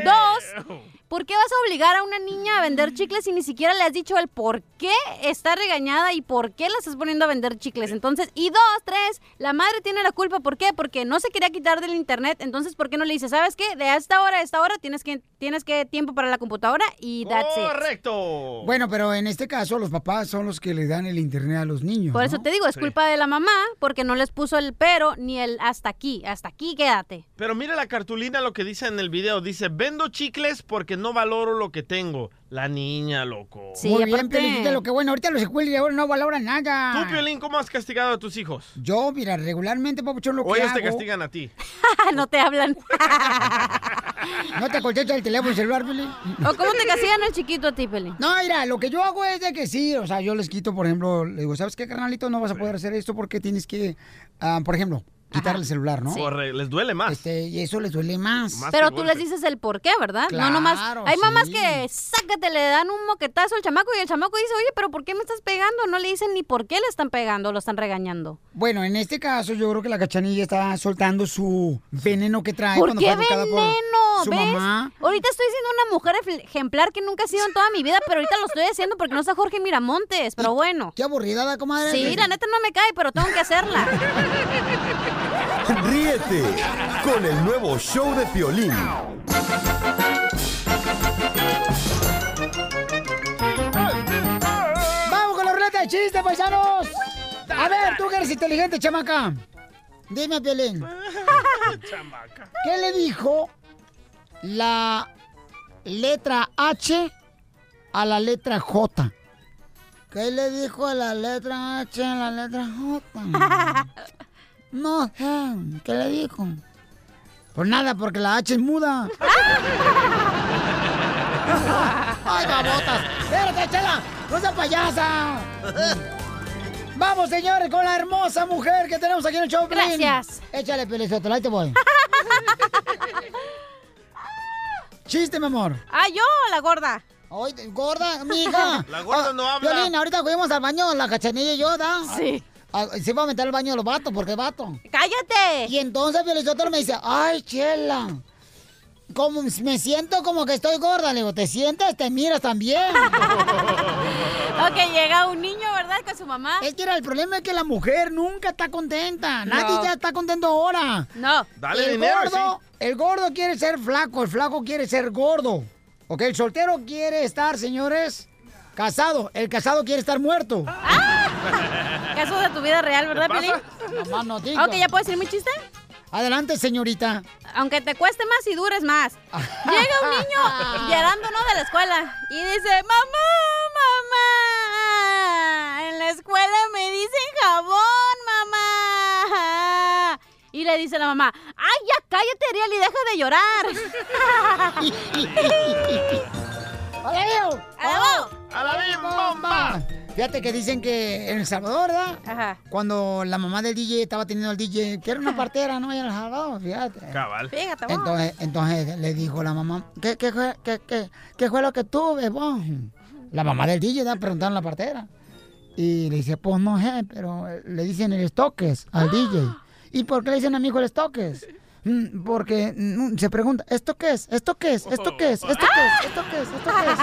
Dos, ¿por qué vas a obligar a una niña a vender chicles si ni siquiera le has dicho el por qué está regañada y por qué la estás poniendo a vender chicles? Entonces, y dos, tres, la madre tiene la culpa. ¿Por qué? Porque no se quería quitar del internet. Entonces, ¿por qué no le dice, sabes qué? De esta hora a esta hora tienes que, tienes que tiempo para la computadora y that's it. Correcto. Bueno, pero en este caso los papás son los que le dan el internet a los niños. Por ¿no? eso te digo, es culpa de la mamá porque no les puso el pero ni el hasta aquí. Hasta aquí quédate. Pero mira la cartulina lo que dice en el video. Dice, vendo chicles porque no valoro lo que tengo. La niña, loco. Muy bien, Piolín, lo que bueno, ahorita los escuelas de ahora no valoran nada. ¿Tú, Piolín, cómo has castigado a tus hijos? Yo, mira, regularmente, papuchón, lo ¿O que ellos hago... te castigan a ti? (laughs) no te hablan. (laughs) ¿No te contesta el teléfono celular, Piolín? ¿O cómo te castigan al chiquito a ti, Pelín? No, mira, lo que yo hago es de que sí, o sea, yo les quito, por ejemplo, le digo, ¿sabes qué, carnalito? No vas a poder hacer esto porque tienes que, ah, por ejemplo, quitarle el celular, ¿no? Corre, les duele más. Este, y eso les duele más. Pero tú les dices el por qué, ¿verdad? Claro, no nomás. Hay mamás sí. que sácate, le dan un moquetazo al chamaco y el chamaco dice, oye, pero ¿por qué me estás pegando? No le dicen ni por qué le están pegando, lo están regañando. Bueno, en este caso yo creo que la cachanilla está soltando su veneno que trae ¿Por cuando qué fue educada por veneno? su ¿Ves? mamá. Ahorita estoy siendo una mujer ejempl- ejemplar que nunca he sido en toda mi vida, pero ahorita lo estoy haciendo porque no está Jorge Miramontes, pero bueno. Qué aburrida, comadre. Sí, la neta no me cae, pero tengo que hacerla. (laughs) Ríete con el nuevo show de Piolín. ¡Vamos con la ruleta de chistes, paisanos! A ver, tú que eres inteligente, chamaca. Dime, Piolín. ¿Qué le dijo la letra H a la letra J? ¿Qué le dijo a la letra H a la letra J? (laughs) No sé, ¿qué le dijo? Pues nada, porque la H es muda. (laughs) ¡Ay, babotas! ¡Espérate, chela! ¡No seas payasa! Vamos, señores, con la hermosa mujer que tenemos aquí en el show. Gracias. Échale, Pelizotelo, ahí te voy. (laughs) Chiste, mi amor. Ah, yo, la gorda. Ay, gorda, mija. (laughs) La gorda no habla. Violín, ahorita fuimos al baño, la cachanilla y yo, ¿da? Sí. Ah, se iba a meter al baño de los vatos, porque es vato. ¡Cállate! Y entonces Piolizotelo me dice, ay, chela. Como me siento como que estoy gorda, le digo, ¿te sientes? ¿Te miras también? (laughs) Ok, llega un niño, ¿verdad? Con su mamá. Es que era el problema es que la mujer nunca está contenta. No. Nadie ya está contento ahora. No. Dale el dinero, gordo, el gordo quiere ser flaco, el flaco quiere ser gordo. Ok, el soltero quiere estar, señores, casado. El casado quiere estar muerto. Caso de tu vida real, ¿verdad, ¿Qué Pelín? Mamá, no digas. Ok, ¿ya puedo decir mi chiste? Adelante, señorita. Aunque te cueste más y dures más. (laughs) Llega un niño llorando, ¿no? De la escuela. Y dice, mamá, mamá. En la escuela me dicen jabón, mamá. Y le dice la mamá, ay, ya cállate, Ariel, y deja de llorar. (laughs) (laughs) ¡Alabeo! ¡Alabao! ¡A la bim bomba! Fíjate que dicen que en El Salvador, ¿verdad? Ajá. Cuando la mamá del DJ estaba teniendo al DJ, que era una partera, ¿no? En El Salvador, fíjate. Cabal. Fíjate, vos. Entonces, entonces le dijo la mamá, ¿qué, qué, fue, qué, qué- qué fue lo que tuve, vos? La mamá del DJ, ¿verdad? Preguntaron a la partera. Y le dice, pues no sé, pero le dicen el estoques al DJ. ¿Y por qué le dicen a mi hijo el estoques? Mm, Porque mm, se pregunta, ¿esto qué es? ¿Esto qué es? ¿Esto qué es? ¿Esto qué es? (laughs) ¿Esto qué es? ¿Esto qué es?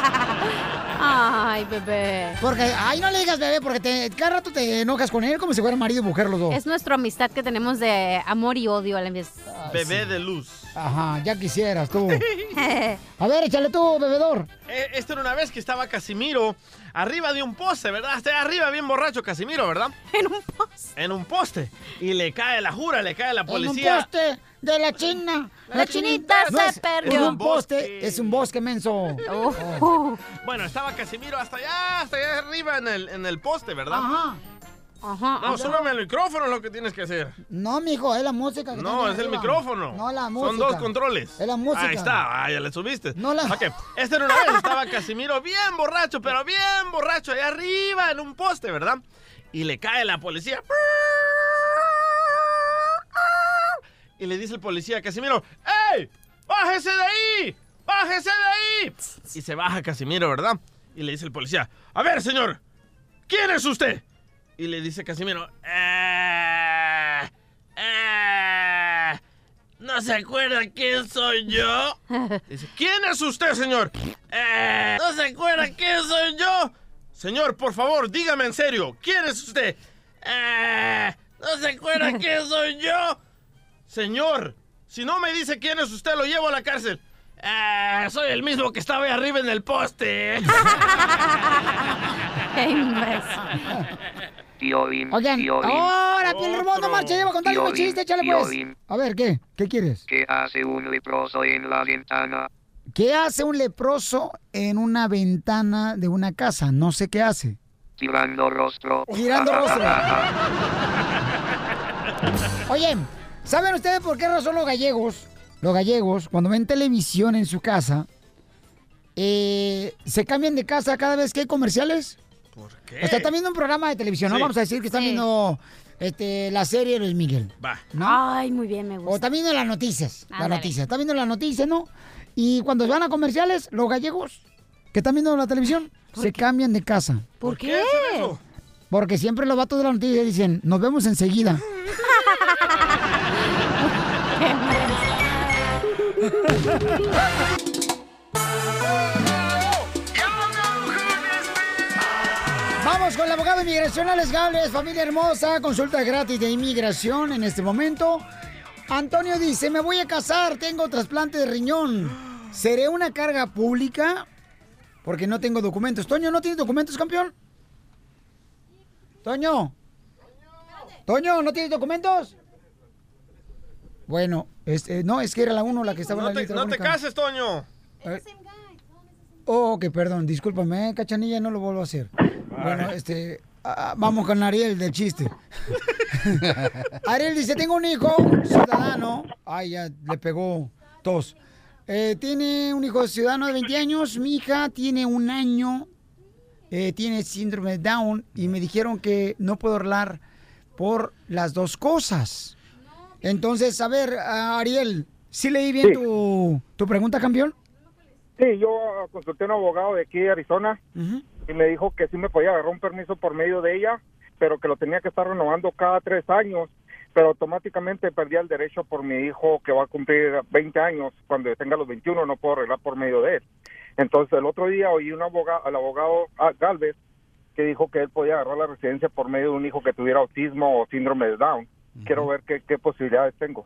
Ay, bebé. Porque, ay, no le digas bebé, porque te, cada rato te enojas con él como si fueran marido y mujer los dos. Es nuestra amistad que tenemos de amor y odio a la vez. Bebé de luz. Ajá, ya quisieras tú. (laughs) A ver, échale tú, bebedor. Eh, Esto era una vez que estaba Casimiro arriba de un poste, ¿verdad? Está arriba bien borracho Casimiro, ¿verdad? (laughs) En un poste. En un poste. Y le cae la jura, le cae la En un policía. poste de la china. La chinita se es- perdió. Es un poste, es un bosque menso. Oh. Bueno, estaba Casimiro hasta allá, hasta allá arriba en el, en el poste, ¿verdad? Ajá. Ajá. No, súbeme el micrófono es lo que tienes que hacer. No, mijo, es la música. Que No, es el micrófono. No, la música. Son dos controles. Es la música. Ahí está, ah, ya le subiste. No la- Ok, esta era una vez, estaba Casimiro bien borracho, pero bien borracho, allá arriba en un poste, ¿verdad? Y le cae la policía. Y le dice el policía a Casimiro, ¡Ey! ¡Bájese de ahí! ¡Bájese de ahí! Y se baja Casimiro, ¿verdad? Y le dice el policía, a ver, señor, ¿quién es usted? Y le dice Casimiro, "Eh, eh, ¿no se acuerda quién soy yo? (laughs) Dice, ¿quién es usted, señor? "Eh, ¿No se acuerda quién soy yo? Señor, por favor, dígame en serio, ¿quién es usted? "Eh, ¿No se acuerda (laughs) quién soy yo? Señor, si no me dice quién es usted, lo llevo a la cárcel. "Eh, soy el mismo que estaba ahí arriba en el poste. (laughs) Oigan, ahora, Piel Hermoso, no marcha, lleva a contarle un Piolín, chiste, échale pues. Piolín. A ver, ¿qué? ¿Qué quieres? ¿Qué hace un leproso en la ventana? ¿Qué hace un leproso en una ventana de una casa? No sé qué hace. Tirando rostro. Girando rostro. (laughs) Oye, ¿saben ustedes por qué razón los gallegos, los gallegos, cuando ven televisión en su casa, eh, se cambian de casa cada vez que hay comerciales? ¿Por qué? O sea, están viendo un programa de televisión, ¿no? Sí. Vamos a decir que están Sí. viendo este, la serie Luis Miguel. Va. Ay, muy bien, me O gusta. están viendo las noticias. Las Ándale. noticias. Están viendo las noticias, ¿no? Y cuando van a comerciales, los gallegos que están viendo la televisión se cambian de casa. ¿Por qué hacen eso? Porque siempre los vatos de la noticia dicen, nos vemos enseguida. (laughs) (laughs) Vamos con el abogado de inmigración, Alex Gales, familia hermosa, consulta gratis de inmigración en este momento. Antonio dice, me voy a casar, tengo trasplante de riñón. ¿Seré una carga pública? Porque no tengo documentos. Toño, ¿no tienes documentos, campeón? Toño. Toño, ¿no tienes documentos? Bueno, este, no, es que era la uno la que estaba No en la te, no te cases, Toño. Oh, ok, perdón, discúlpame, eh, cachanilla, no lo vuelvo a hacer. Bueno, este, ah, vamos con Ariel del chiste. (laughs) Ariel dice, tengo un hijo ciudadano. Ay, ya le pegó tos. Eh, tiene un hijo ciudadano de 20 años, mi hija tiene un año, eh, tiene síndrome de Down y me dijeron que no puedo hablar por las dos cosas. Entonces, a ver, ah, Ariel, ¿sí leí bien Sí. tu, tu pregunta, campeón? Sí, yo ah, consulté a un abogado de aquí de Arizona y me dijo que sí me podía agarrar un permiso por medio de ella, pero que lo tenía que estar renovando cada tres años, pero automáticamente perdía el derecho por mi hijo que va a cumplir 20 años. Cuando yo tenga los 21 no puedo arreglar por medio de él. Entonces el otro día oí un abogado, al abogado ah, Galvez que dijo que él podía agarrar la residencia por medio de un hijo que tuviera autismo o síndrome de Down. Quiero ver qué, qué posibilidades tengo.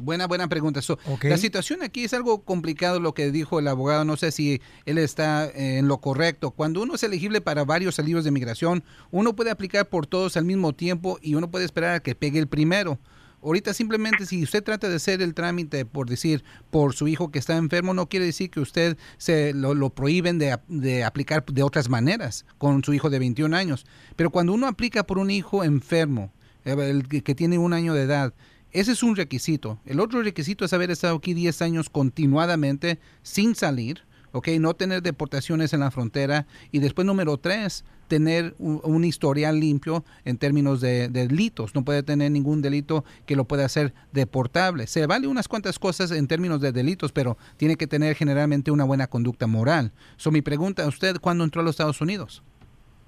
Buena, buena pregunta. So, La situación aquí es algo complicado lo que dijo el abogado. No sé si él está eh, en lo correcto. Cuando uno es elegible para varios alivios de migración, uno puede aplicar por todos al mismo tiempo y uno puede esperar a que pegue el primero. Ahorita simplemente si usted trata de hacer el trámite por decir por su hijo que está enfermo, no quiere decir que usted se lo, lo prohíben de, de aplicar de otras maneras con su hijo de 21 años. Pero cuando uno aplica por un hijo enfermo, eh, el que tiene un año de edad, ese es un requisito. El otro requisito es haber estado aquí 10 años continuadamente sin salir, ¿ok? No tener deportaciones en la frontera. Y después, número tres, tener un, un historial limpio en términos de, de delitos. No puede tener ningún delito que lo pueda hacer deportable. Se vale unas cuantas cosas en términos de delitos, pero tiene que tener generalmente una buena conducta moral. So, mi pregunta a usted, ¿cuándo entró a los Estados Unidos?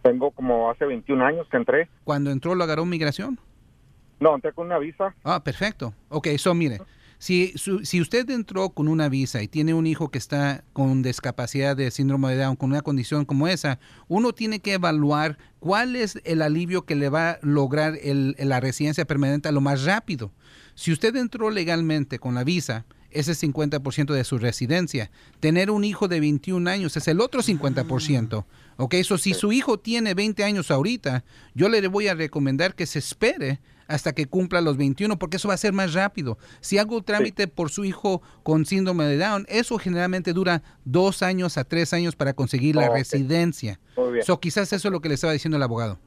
Tengo como hace 21 años que entré. ¿Cuándo entró lo agarró migración? No, entré con una visa. Ah, perfecto. Ok, so mire, Si, su- si usted entró con una visa y tiene un hijo que está con discapacidad de síndrome de Down, con una condición como esa, uno tiene que evaluar cuál es el alivio que le va a lograr el- la residencia permanente a lo más rápido. Si usted entró legalmente con la visa, ese es 50% de su residencia. Tener un hijo de 21 años es el otro 50%. Ok, eso si su hijo tiene 20 años ahorita, yo le voy a recomendar que se espere hasta que cumpla los 21, porque eso va a ser más rápido. Si hago trámite por su hijo con síndrome de Down, eso generalmente dura dos años a tres años para conseguir la residencia. Muy bien. So, quizás eso es lo que le estaba diciendo el abogado.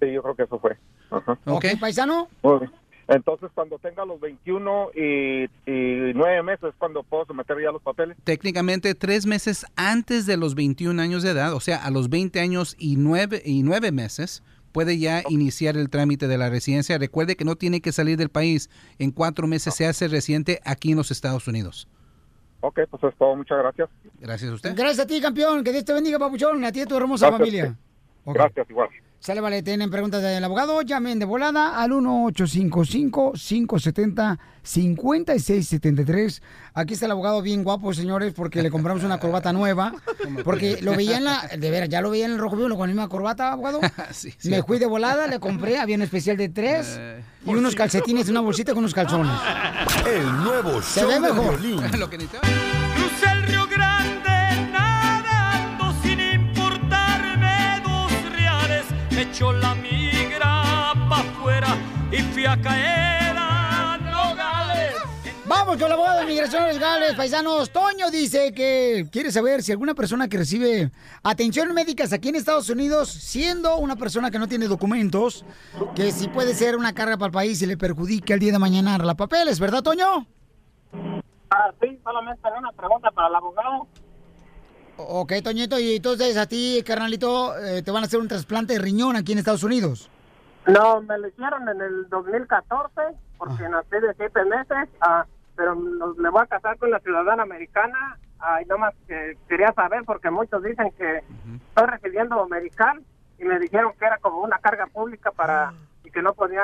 Sí, yo creo que eso fue. Ajá. Ok, paisano. Muy bien. Entonces, cuando tenga los 21 y, y 9 meses, es cuando puedo someter ya los papeles. Técnicamente tres meses antes de los 21 años de edad, o sea, a los 20 años y nueve, y nueve meses, puede ya iniciar el trámite de la residencia. Recuerde que no tiene que salir del país. En cuatro meses se hace residente aquí en los Estados Unidos. Ok, pues es todo. Muchas gracias. Gracias a usted. Gracias a ti, campeón. Que Dios te bendiga, papuchón. A ti y a tu hermosa Gracias, familia. Gracias, igual. Sale, vale, tienen preguntas del abogado, llamen de volada al 1855-570-5673. Aquí está el abogado bien guapo, señores, porque le compramos una corbata nueva. Porque lo veía en la, de veras, ya lo veía en el rojo vivo con la misma corbata, abogado. (laughs) Sí, Me fui de volada, le compré, había un especial de tres Eh, y unos calcetines, una bolsita con unos calzones. El nuevo Se show ve de mejor. violín. (laughs) echó la migra pa' afuera y fui a caer a Nogales. Vamos con el abogado de migraciones legales, paisanos. Toño dice que quiere saber si alguna persona que recibe atención médicas aquí en Estados Unidos, siendo una persona que no tiene documentos, que si puede ser una carga para el país y le perjudica el día de mañana la papeles, ¿verdad, Toño? Ah, sí, solamente una pregunta para el abogado. Ok, Toñito, y entonces a ti, carnalito, eh, te van a hacer un trasplante de riñón aquí en Estados Unidos. No, me lo hicieron en el 2014 porque nací de siete meses, ah, pero me voy a casar con la ciudadana americana. Ah, y nomás que quería saber porque muchos dicen que estoy recibiendo medical y me dijeron que era como una carga pública para y que no podía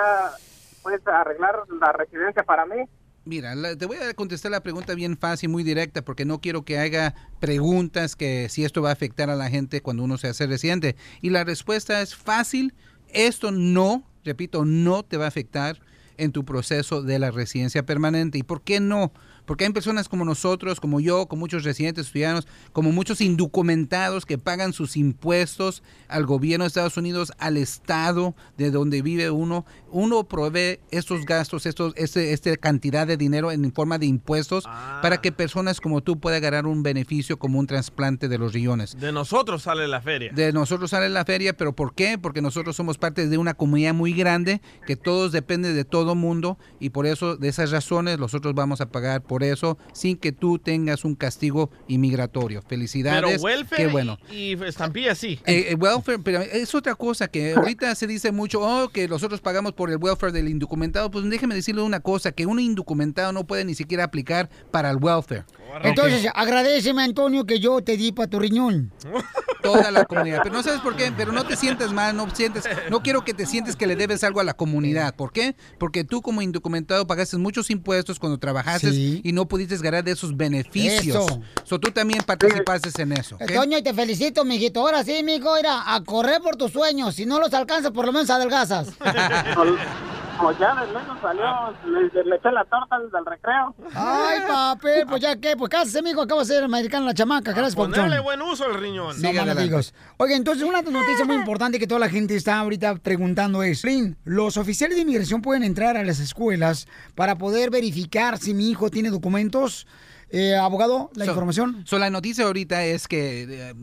pues arreglar la residencia para mí. Mira, la- te voy a contestar la pregunta bien fácil, muy directa, porque no quiero que haga preguntas que si esto va a afectar a la gente cuando uno se hace residente. Y la respuesta es fácil, esto no, repito, no te va a afectar en tu proceso de la residencia permanente. ¿Y por qué no? Porque hay personas como nosotros, como yo, con muchos residentes ciudadanos, como muchos indocumentados que pagan sus impuestos al gobierno de Estados Unidos, al estado de donde vive uno. Uno provee estos gastos, estos, este, esta cantidad de dinero en forma de impuestos para que personas como tú puedan ganar un beneficio como un trasplante de los riñones. De nosotros sale la feria. De nosotros sale la feria, pero ¿por qué? Porque nosotros somos parte de una comunidad muy grande, que todos dependen de todo mundo y por eso, de esas razones, nosotros vamos a pagar por eso sin que tú tengas un castigo inmigratorio. Pero Felicidades. welfare Qué bueno. y, y estampilla sí. Eh, eh, welfare, pero es otra cosa que ahorita se dice mucho, oh, que nosotros pagamos por el welfare del indocumentado. Pues déjeme decirle una cosa, que un indocumentado no puede ni siquiera aplicar para el welfare. Entonces, agradeceme, Antonio, que yo te di para tu riñón. (laughs) toda la comunidad. Pero no sabes por qué, pero no te sientes mal, no sientes, no quiero que te sientes que le debes algo a la comunidad. ¿Por qué? Porque tú como indocumentado pagaste muchos impuestos cuando trabajaste Sí. y no pudiste ganar de esos beneficios. Eso. So, tú también participaste en eso. ¿ok? Toño, y te felicito, mijito. Ahora sí, mijo, mira, a correr por tus sueños. Si no los alcanzas, por lo menos adelgazas. (laughs) Como ya de menos salió, le, le eché la torta desde el recreo. Ay, papel, (laughs) pues ya qué, pues cásese, mijo, acabo de ser americana la chamaca. Gracias, Ponerle Papuchón. buen uso al riñón. No más amigos. Oye, entonces una noticia muy importante que toda la gente está ahorita preguntando es, Lin, ¿los oficiales de inmigración pueden entrar a las escuelas para poder verificar si mi hijo tiene documentos? Eh, abogado, la So- información. so, la noticia ahorita es que eh,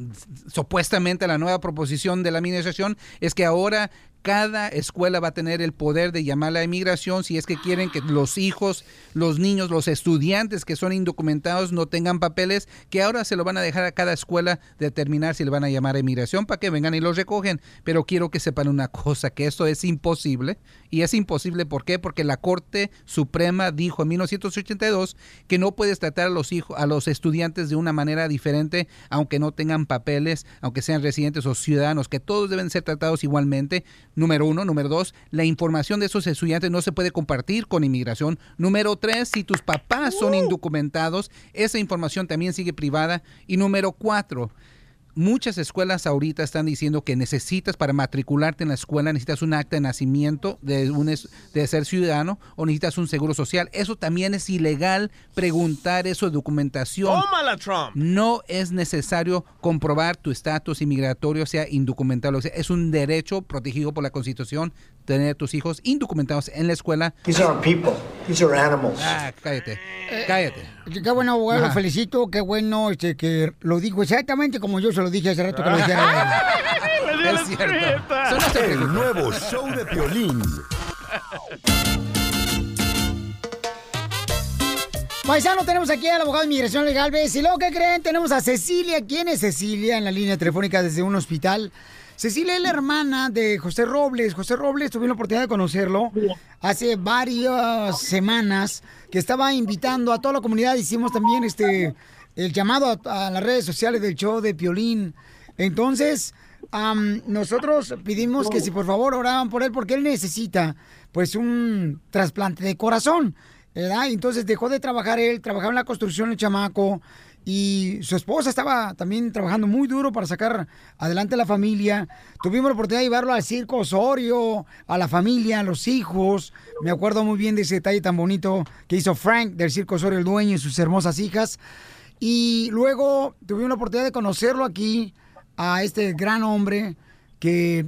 supuestamente la nueva proposición de la administración es que ahora cada escuela va a tener el poder de llamar a la inmigración si es que quieren que los hijos, los niños, los estudiantes que son indocumentados no tengan papeles, que ahora se lo van a dejar a cada escuela determinar si le van a llamar a inmigración para que vengan y los recogen. Pero quiero que sepan una cosa, que esto es imposible. Y es imposible, ¿por qué? Porque la Corte Suprema dijo en 1982 que no puedes tratar a los hijos, a los estudiantes de una manera diferente, aunque no tengan papeles, aunque sean residentes o ciudadanos, que todos deben ser tratados igualmente. Número uno. Número dos, la información de esos estudiantes no se puede compartir con inmigración. Número tres, si tus papás son indocumentados, esa información también sigue privada. Y número cuatro, muchas escuelas ahorita están diciendo que necesitas para matricularte en la escuela, necesitas un acta de nacimiento de, un de ser ciudadano o necesitas un seguro social. Eso también es ilegal preguntar eso de documentación. Tómala, Trump. No es necesario comprobar tu estatus inmigratorio, sea indocumentado. o sea, es un derecho protegido por la Constitución tener tus hijos indocumentados en la escuela. These aren't people. These are animals. Ah, cállate. Cállate. Qué bueno, abogado, lo Ajá. felicito, qué bueno este, que lo dijo exactamente como yo se lo dije hace rato que lo dijera. (laughs) Es cierto. El nuevo show de Piolín. Paisano, tenemos aquí al abogado de inmigración legal, ¿ves? Y luego, ¿qué creen? Tenemos a Cecilia. ¿Quién es Cecilia en la línea telefónica desde un hospital? Cecilia es la hermana de José Robles. José Robles, tuve la oportunidad de conocerlo hace varias semanas, que estaba invitando a toda la comunidad. Hicimos también este el llamado a, a las redes sociales del show de Piolín. Entonces, am, nosotros pedimos que si por favor oraban por él, porque él necesita pues un trasplante de corazón. ¿verdad? Entonces dejó de trabajar él, trabajaba en la construcción el chamaco y su esposa estaba también trabajando muy duro para sacar adelante la familia. Tuvimos la oportunidad de llevarlo al circo Osorio, a la familia, a los hijos. Me acuerdo muy bien de ese detalle tan bonito que hizo Frank del circo Osorio, el dueño y sus hermosas hijas. Y luego tuvimos la oportunidad de conocerlo aquí, a este gran hombre que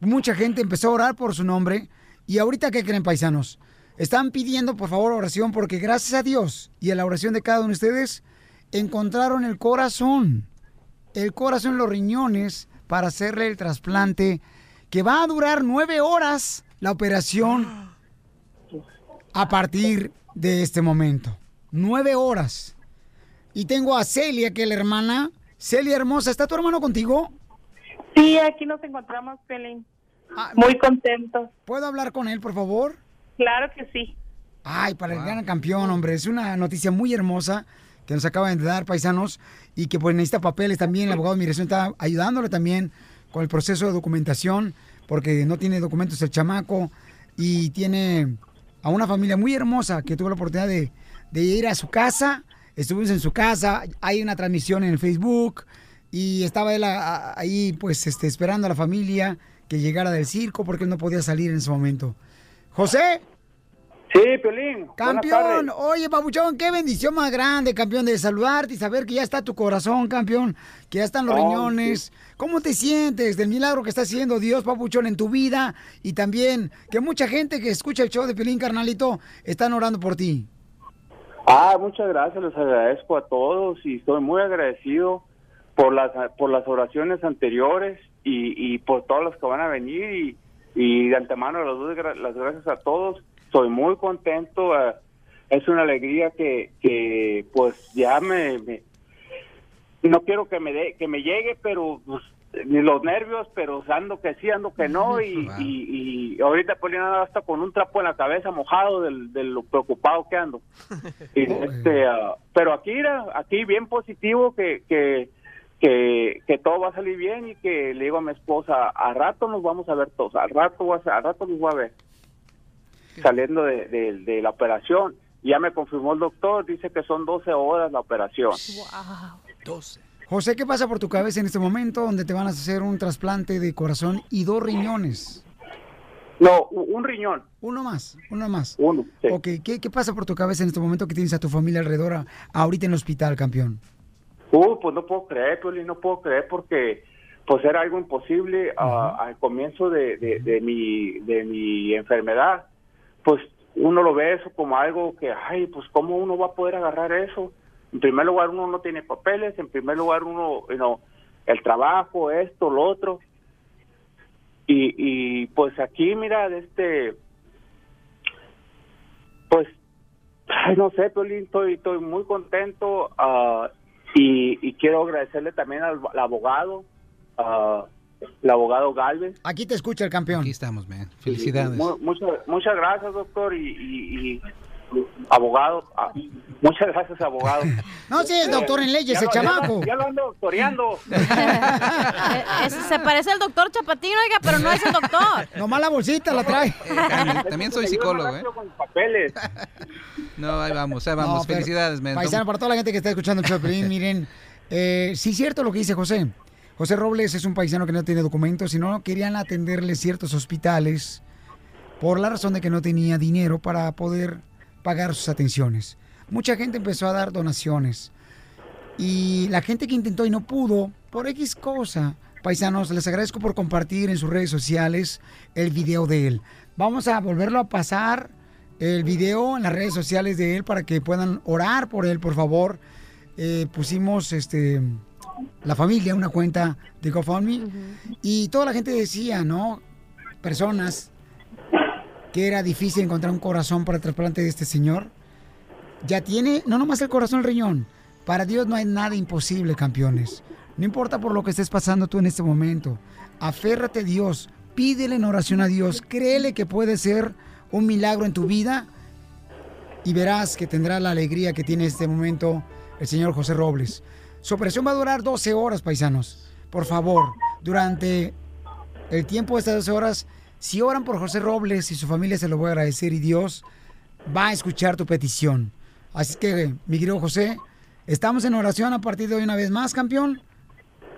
mucha gente empezó a orar por su nombre. Y ahorita, ¿qué creen, paisanos? Están pidiendo, por favor, oración porque gracias a Dios y a la oración de cada uno de ustedes, encontraron el corazón. El corazón los riñones para hacerle el trasplante que va a durar nueve horas la operación a partir de este momento. Nueve horas. Y tengo a Celia, que es la hermana. Celia hermosa, ¿está tu hermano contigo? Sí, aquí nos encontramos, Pelín. Muy contentos. ¿Puedo hablar con él, por favor? Claro que sí. Ay, para el gran campeón, hombre. Es una noticia muy hermosa que nos acaban de dar, paisanos, y que pues necesita papeles también. El abogado de migración está ayudándole también con el proceso de documentación, porque no tiene documentos el chamaco, y tiene a una familia muy hermosa que tuvo la oportunidad de, de ir a su casa. Estuvimos en su casa, hay una transmisión en el Facebook, y estaba él a- a- ahí, pues, este, esperando a la familia que llegara del circo, porque él no podía salir en ese momento. José. Sí, Piolín. Campeón, oye, Papuchón, qué bendición más grande, campeón, de saludarte y saber que ya está tu corazón, campeón, que ya están los Oh, riñones. ¿Cómo te sientes del milagro que está haciendo Dios, Papuchón, en tu vida? Y también que mucha gente que escucha el show de Pelín, carnalito, están orando por ti. Ah, muchas gracias, les agradezco a todos y estoy muy agradecido por las por las oraciones anteriores y, y por todas las que van a venir y, y de antemano doy gra- las gracias a todos. Estoy muy contento, eh, es una alegría que, que pues ya me, me- no quiero que me de- que me llegue, pero pues, los nervios, pero ando que sí, ando que no y, y, y ahorita pues ya hasta con un trapo en la cabeza mojado del- de lo preocupado que ando. (laughs) Y, este, ah, pero aquí, mira, aquí bien positivo que, que, que, que todo va a salir bien y que le digo a mi esposa, a rato nos vamos a ver todos, al rato, a, al rato nos va a ver saliendo de, de- de la operación. Ya me confirmó el doctor, dice que son 12 horas la operación. 12. José, ¿qué pasa por tu cabeza en este momento donde te van a hacer un trasplante de corazón y dos riñones? No, un riñón. Uno más, uno más. Uno, sí. Ok, ¿qué, qué pasa por tu cabeza en este momento que tienes a tu familia alrededor a- ahorita en el hospital, campeón? Uh, pues no puedo creer, Piolín, no puedo creer porque pues era algo imposible ah, al comienzo de, de, de mi de mi enfermedad. Pues uno lo ve eso como algo que, ay, pues cómo uno va a poder agarrar eso. En primer lugar uno no tiene papeles, en primer lugar uno, you know, el trabajo, esto, lo otro. Y, y pues aquí, mira, de este, pues Ay, no sé, Piolín, estoy, estoy muy contento ah, y, y quiero agradecerle también al, al abogado, ah, el abogado Galvez. Aquí te escucha el campeón. Aquí estamos, man. Felicidades. Mu- muchas, muchas gracias, doctor, y, y- y abogado. Ah, muchas gracias, abogado. (laughs) No, sí, es doctor en leyes, el chamaco. Ya lo ando doctoreando. (laughs) Eh, se parece al doctor Chapatín, oiga, pero no es el doctor. (laughs) Nomás la bolsita la trae. También, también soy psicólogo, ¿eh? Papeles. No, ahí vamos, ahí vamos. No, pero, Felicidades, men. Paisano, para toda la gente que está escuchando el miren, eh, sí es cierto lo que dice José. José Robles es un paisano que no tiene documentos y no querían atenderle ciertos hospitales por la razón de que no tenía dinero para poder pagar sus atenciones. Mucha gente empezó a dar donaciones y la gente que intentó y no pudo, por X cosa, paisanos, les agradezco por compartir en sus redes sociales el video de él. Vamos a volverlo a pasar el video en las redes sociales de él para que puedan orar por él, por favor. Eh, pusimos este la familia una cuenta de GoFundMe y toda la gente decía, ¿no? Personas que era difícil encontrar un corazón para el trasplante de este señor. Ya tiene, no nomás el corazón, el riñón. Para Dios no hay nada imposible, campeones. No importa por lo que estés pasando tú en este momento. Aférrate a Dios, pídele en oración a Dios, créele que puede ser un milagro en tu vida y verás que tendrá la alegría que tiene en este momento el señor José Robles. Su operación va a durar 12 horas, paisanos. Por favor, durante el tiempo de estas 12 horas, si oran por José Robles y su familia, se lo voy a agradecer y Dios va a escuchar tu petición. Así que, mi querido José, estamos en oración a partir de hoy una vez más, campeón,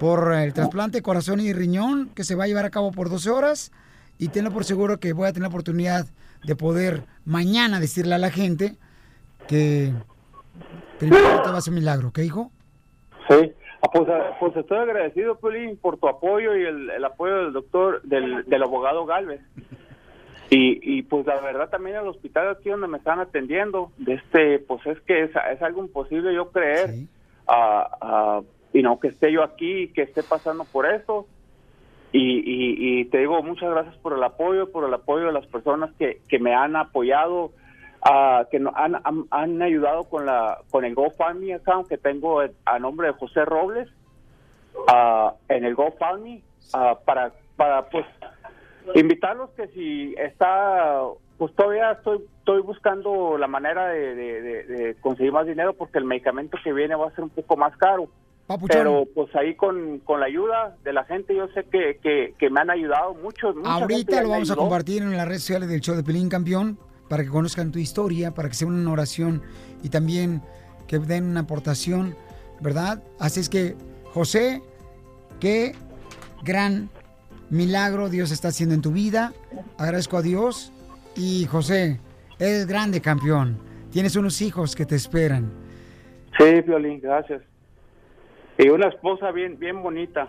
por el trasplante de corazón y riñón que se va a llevar a cabo por 12 horas. Y tenlo por seguro que voy a tener la oportunidad de poder mañana decirle a la gente que primero te va a hacer un milagro, ¿qué hijo? Sí, Ah, pues, ah, pues estoy agradecido, Pelín, por tu apoyo y el, el apoyo del doctor, del, del abogado Galvez. Y, y pues la verdad también el hospital aquí donde me están atendiendo, de este, pues es que es, es algo imposible yo creer, ah, ah, y no que esté yo aquí y que esté pasando por esto. Y, y, y te digo muchas gracias por el apoyo, por el apoyo de las personas que, que me han apoyado, ah, que no, han, han, han ayudado con la con el GoFundMe account que tengo a nombre de José Robles ah, en el GoFundMe ah, para para pues invitarlos que si está pues todavía estoy estoy buscando la manera de, de- de- de conseguir más dinero porque el medicamento que viene va a ser un poco más caro. Papuchón. pero pues ahí con, con la ayuda de la gente yo sé que, que, que me han ayudado mucho Ahorita lo vamos a compartir en las redes sociales del show de Pelín Campeón para que conozcan tu historia, para que sea una oración y también que den una aportación, ¿verdad? Así es que, José, qué gran milagro Dios está haciendo en tu vida. Agradezco a Dios. Y José, eres grande campeón. Tienes unos hijos que te esperan. sí Violín gracias y una esposa bien bien bonita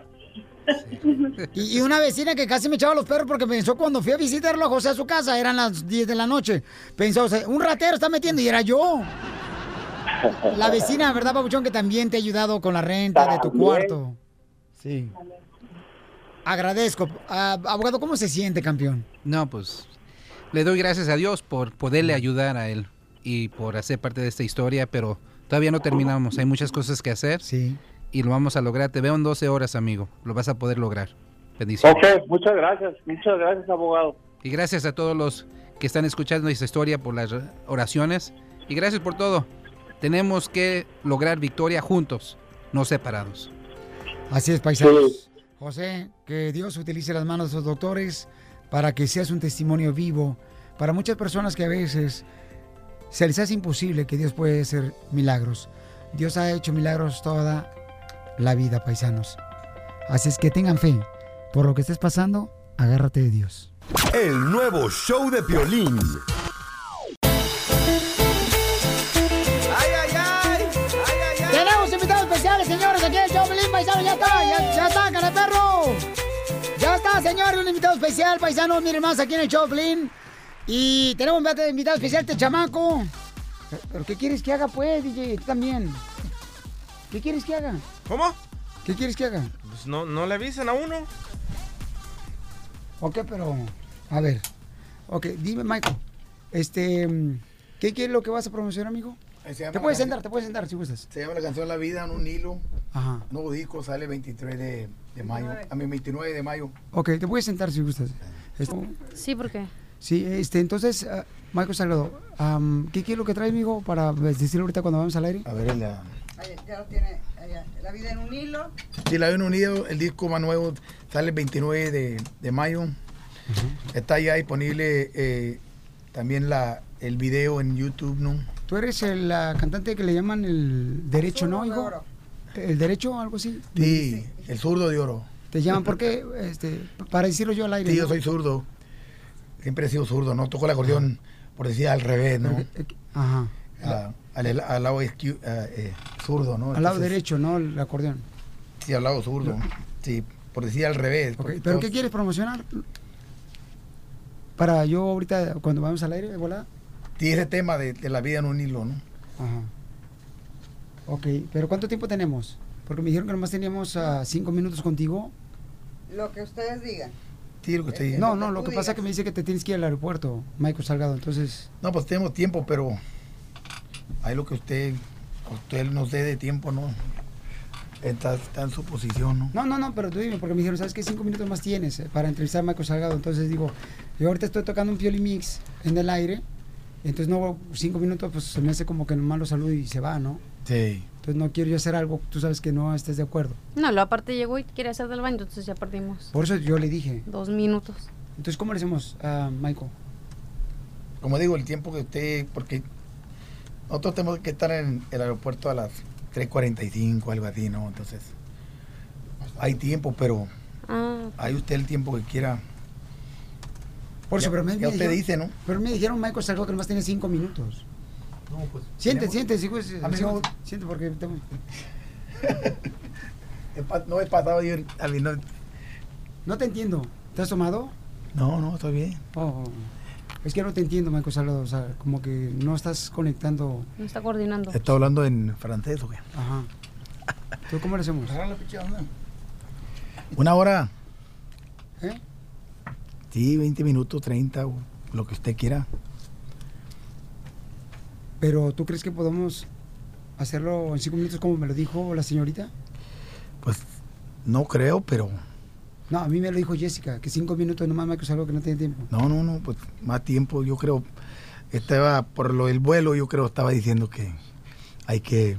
Y, y una vecina que casi me echaba los perros porque pensó cuando fui a visitarlo a José a su casa, eran las 10 de la noche. Pensó, o sea, un ratero está metiendo y era yo. La vecina, ¿verdad, Pabuchón? Que también te ha ayudado con la renta de tu cuarto. Sí. Agradezco. Ah, abogado, ¿cómo se siente, campeón? No, pues le doy gracias a Dios por poderle ayudar a él y por hacer parte de esta historia, pero todavía no terminamos. Hay muchas cosas que hacer. Sí. Y lo vamos a lograr. Te veo en 12 horas, amigo. Lo vas a poder lograr. Bendiciones. Ok, muchas gracias muchas gracias abogado Y gracias a todos los que están escuchando esta historia por las oraciones. Y gracias por todo. Tenemos que lograr victoria juntos, no separados. Así es, paisanos. José, que Dios utilice las manos de los doctores para que seas un testimonio vivo para muchas personas que a veces se les hace imposible que Dios puede hacer milagros. Dios ha hecho milagros toda la vida, paisanos. Así es que tengan fe. Por lo que estés pasando, agárrate de Dios. El nuevo show de Piolín. Tenemos invitados especiales, señores, aquí en el show Pelín, paisano, ya está, ya, ya está, cara perro. Ya está, señor, un invitado especial, paisano, miren más aquí en el show Pelín. Y tenemos un invitado especial, este chamaco. ¿Pero qué quieres que haga, pues, DJ? Tú también. ¿Qué quieres que haga? ¿Cómo? ¿Qué quieres que haga? Pues no, no le avisan a uno. Ok, pero, a ver. Ok, dime, Michael. Este, ¿qué, qué es lo que vas a promocionar, amigo? Eh, Te puedes sentar, te puedes sentar si gustas. Se llama la canción La Vida en un hilo. Ajá. Nuevo disco sale 23 de, de mayo. A mí 29 de mayo. Ok, te puedes sentar si gustas. Esto- Sí, ¿por qué? Sí, este, entonces, ah, Michael Salgado, am, ¿qué quiero que traes, amigo, para decirlo ahorita cuando vamos al aire? A ver, la, Ahí, ya lo tiene. allá. La vida en un hilo. Sí, la habían unido, el disco más nuevo sale el 29 de, de mayo. Está ya disponible eh, también la, el video en YouTube, ¿no? Tú eres el la cantante que le llaman el derecho, ¿no, hijo? ¿El derecho o algo así? Sí, el zurdo de oro. ¿Te llaman por qué? Este, para decirlo yo al aire. Sí, yo soy zurdo. Siempre he sido zurdo, ¿no? Toco el acordeón, por decir al revés, ¿no? Ajá. Al, al lado izquier- ah, eh, zurdo, ¿no? Al lado Entonces, derecho, ¿no? El acordeón. Sí, al lado zurdo. Sí, por decir al revés. ¿Pero todos- qué quieres promocionar? Para yo ahorita, cuando vamos al aire, volada. Sí, ese tema de, de la vida en un hilo, ¿no? Ajá. Ok, pero ¿cuánto tiempo tenemos? Porque me dijeron que nomás teníamos ah, cinco minutos contigo. Lo que ustedes digan. Sí, lo que usted dice. No, no, lo que pasa es que me dice que te tienes que ir al aeropuerto, Michael Salgado, entonces... No, pues tenemos tiempo, pero hay lo que usted, usted nos dé de tiempo, ¿no? Está, está en su posición, ¿no? No, no, no, pero tú dime, porque me dijeron, ¿sabes qué? Cinco minutos más tienes eh, para entrevistar a Michael Salgado. Entonces digo, yo ahorita estoy tocando un Pioli Mix en el aire, entonces no, cinco minutos, pues se me hace como que nomás lo saludo y se va, ¿no? Sí. Entonces no quiero yo hacer algo, tú sabes que no estés de acuerdo. No, lo aparte llegó y quiere hacer del baño, entonces ya perdimos Por eso yo le dije. dos minutos. Entonces, ¿cómo le hacemos a Michael? Como digo, el tiempo que usted, porque nosotros tenemos que estar en el aeropuerto a las 3.45, algo así, ¿no? Entonces, hay tiempo, pero Ah, hay usted el tiempo que quiera. Por eso, Ya- pero me, ya me usted dijeron- dice, ¿no? Pero me dijeron Michael Salgado que nomás tiene cinco minutos. No, pues. Siente, tenemos- siente, sí, pues, Amigo, siente, siente porque... tengo- (laughs) no he pasado yo al final. No te entiendo. ¿Te has tomado? No, no, estoy bien. Oh, es que no te entiendo, Michael Salgado. O sea, como que no estás conectando. no está coordinando. ¿Está hablando en francés o qué? Ajá. ¿Tú cómo le hacemos? Una hora. ¿Eh? Sí, 20 minutos, 30, o lo que usted quiera. Pero ¿tú crees que podemos hacerlo en cinco minutos como me lo dijo la señorita? Pues no creo, pero No, a mí me lo dijo Jessica, que cinco minutos nomás Michael Salgado que no tiene tiempo. no, no, no, pues más tiempo, yo creo. Estaba por lo del vuelo, yo creo, estaba diciendo que hay que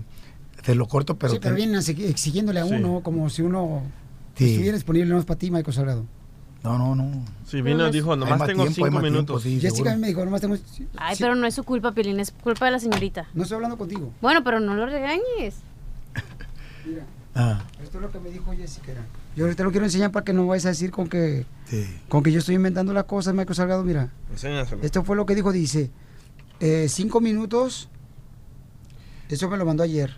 hacerlo corto, pero. sí, pero ten- vienen exigiéndole a Sí. uno como si uno Sí. estuviera disponible nomás para ti, Michael Salgado. No, no, no. Sí, vino y dijo, nomás tengo cinco minutos. Jessica a mí me dijo, nomás tengo... Ay, pero no es su culpa, Pilín, es culpa de la señorita. No estoy hablando contigo. Bueno, pero no lo regañes. Mira, Ah, esto es lo que me dijo Jessica. Yo ahorita lo quiero enseñar para que no vayas a decir con que, sí. con que yo estoy inventando las cosas, Michael Salgado. Mira, Enséñaselo. esto fue lo que dijo, dice, eh, cinco minutos, eso me lo mandó ayer.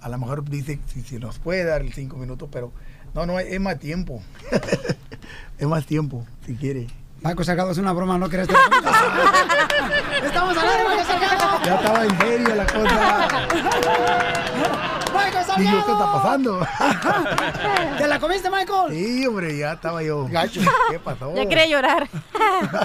A lo mejor dice si, si nos puede dar el cinco minutos, pero no, no, es más tiempo. (laughs) es más tiempo, si quiere. Michael Salgado es una broma, no querés Estamos al (laughs) aire, Michael Salgado. Ya estaba en serio la cosa. (laughs) Michael Digo, ¿qué está Salgado. pasando? (laughs) ¿Te la comiste, Michael? Sí, hombre, ya estaba yo. Gacho. ¿Qué pasó? (laughs) Ya quería llorar.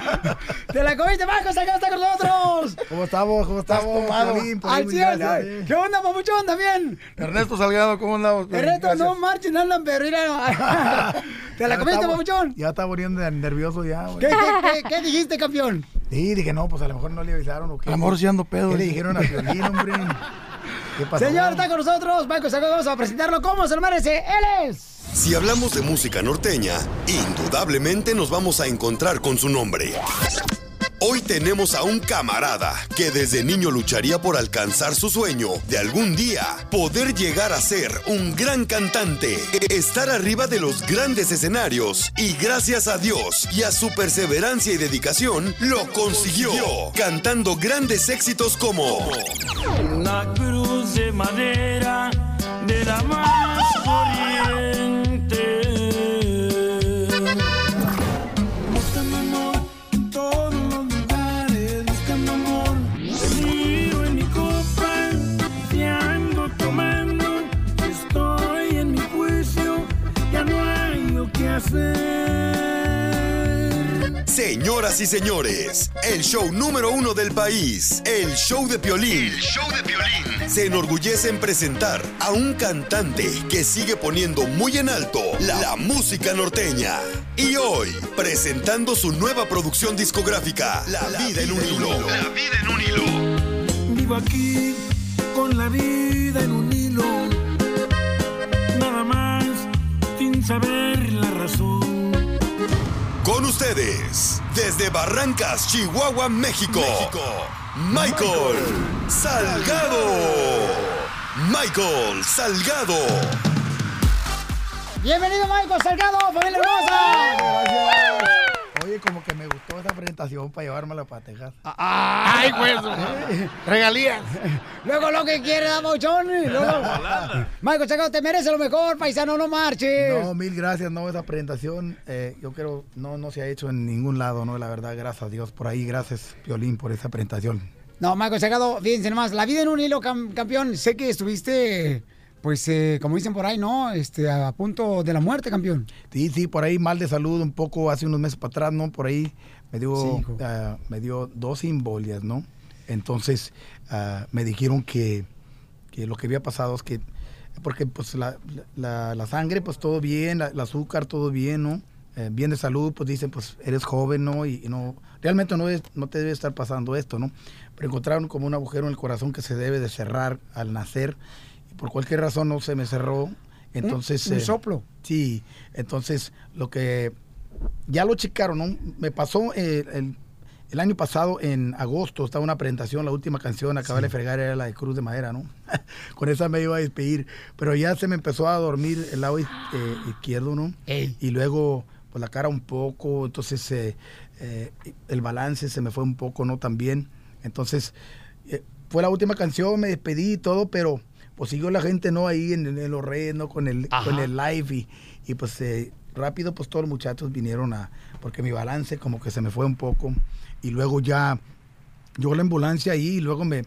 (laughs) ¿Te la comiste, Michael Salgado está con nosotros? ¿Cómo estamos? ¿Cómo estamos? Al eh. ¿Qué onda, papuchón? ¿También? Ernesto Salgado, ¿cómo andamos? El resto no marchen, andan, pero mira. ¿Te la comiste, papuchón? Ya está poniendo nervioso ya, güey. ¿Qué, qué, qué, qué dijiste, campeón? Sí, dije, no, pues a lo mejor no le avisaron o qué. A lo mejor sí ando pedo. ¿Qué le dijeron a Piolín, hombre? ¿Qué pasó? Señor, está con nosotros. Michael vamos a presentarlo como se lo merece. Él es. Si hablamos de música norteña, indudablemente nos vamos a encontrar con su nombre. Hoy tenemos a un camarada que desde niño lucharía por alcanzar su sueño de algún día poder llegar a ser un gran cantante, estar arriba de los grandes escenarios y gracias a Dios y a su perseverancia y dedicación lo consiguió, cantando grandes éxitos como Una cruz de madera de la más hacer. Señoras y señores, el show número uno del país, el show de Piolín. El show de Piolín. Se enorgullece en presentar a un cantante que sigue poniendo muy en alto la, la música norteña. Y hoy, presentando su nueva producción discográfica, La, vida en un hilo. La vida en un hilo. Vivo aquí con la vida en un hilo. Sin saber la razón. Con ustedes, desde Barrancas, Chihuahua, México, Michael Salgado. Michael Salgado. Bienvenido, Michael Salgado, familia hermosa. Oye, como que me gustó esa presentación para llevármela para Texas. ¡Ay, pues! (laughs) Regalías. Luego lo que quiere, Damochón. Michael Salgado, te merece lo mejor, paisano, no marches. No, mil gracias, no, esa presentación, eh, yo creo, no, no se ha hecho en ningún lado, ¿no? La verdad, gracias a Dios por ahí, gracias, Violín, por esa presentación. No, Michael Salgado, fíjense nomás, la vida en un hilo, cam- campeón. Sé que estuviste, pues, eh, como dicen por ahí, ¿no? Este, a punto de la muerte, campeón. Sí, sí, por ahí mal de salud un poco hace unos meses para atrás, ¿no? Por ahí me dio, ah, me dio dos embolias, ¿no? Entonces ah, me dijeron que, que lo que había pasado es que, porque pues la, la- la sangre, pues todo bien, la- el azúcar, todo bien, ¿no? Eh, bien de salud, pues dicen, pues eres joven, ¿no? Y, y no, realmente no, es, no te debe estar pasando esto, ¿no? Pero encontraron como un agujero en el corazón que se debe de cerrar al nacer y por cualquier razón no se me cerró. Entonces, un eh, soplo. Sí, entonces lo que ya lo checaron, ¿no? Me pasó eh, el, el año pasado en agosto, estaba una presentación, la última canción, acaba de fregar, era la de Cruz de Madera, ¿no? (laughs) Con esa me iba a despedir, pero ya se me empezó a dormir el lado eh, izquierdo, ¿no? Y luego, pues la cara un poco, entonces eh, eh, el balance se me fue un poco, ¿no? También, entonces fue la última canción, me despedí y todo, pero pues siguió la gente, ¿no? Ahí en, en los redes, ¿no? Con el, Ajá. con el live y, y, pues rápido pues todos los muchachos vinieron a, porque mi balance como que se me fue un poco y luego ya llegó la ambulancia ahí y luego me,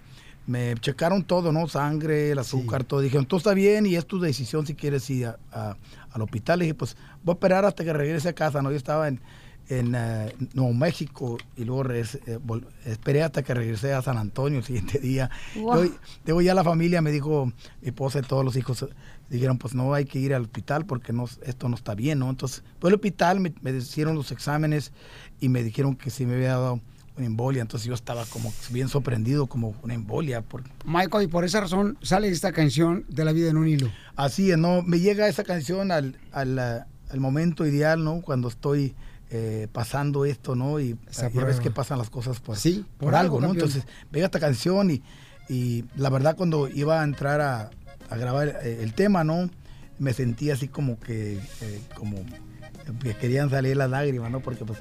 me checaron todo, ¿no? Sangre, el azúcar, todo. Dijeron, todo está bien y es tu decisión si quieres ir a- a- al hospital. Y dije, pues voy a esperar hasta que regrese a casa, ¿no? Yo estaba en, en eh, Nuevo México y luego regresé, eh, vol- esperé hasta que regresé a San Antonio el siguiente día. Wow. Luego- Luego ya la familia me dijo, mi esposa y todos los hijos dijeron, pues no hay que ir al hospital porque no, esto no está bien, ¿no? Entonces, fue al hospital, me, me hicieron los exámenes y me dijeron que sí me había dado una embolia. Entonces yo estaba como bien sorprendido, como una embolia. Por... Michael, y por esa razón sale esta canción de la vida en un hilo. Así es, ¿no? Me llega esa canción al, al, al momento ideal, ¿no? Cuando estoy eh, pasando esto, ¿no? Y Esa ya ves que pasan las cosas por, Sí, por, por algo, algo, ¿no? Entonces, venga esta canción y, y la verdad cuando iba a entrar a, a grabar eh, el tema, ¿no? Me sentía así como que, eh, como que querían salir las lágrimas, ¿no? Porque pues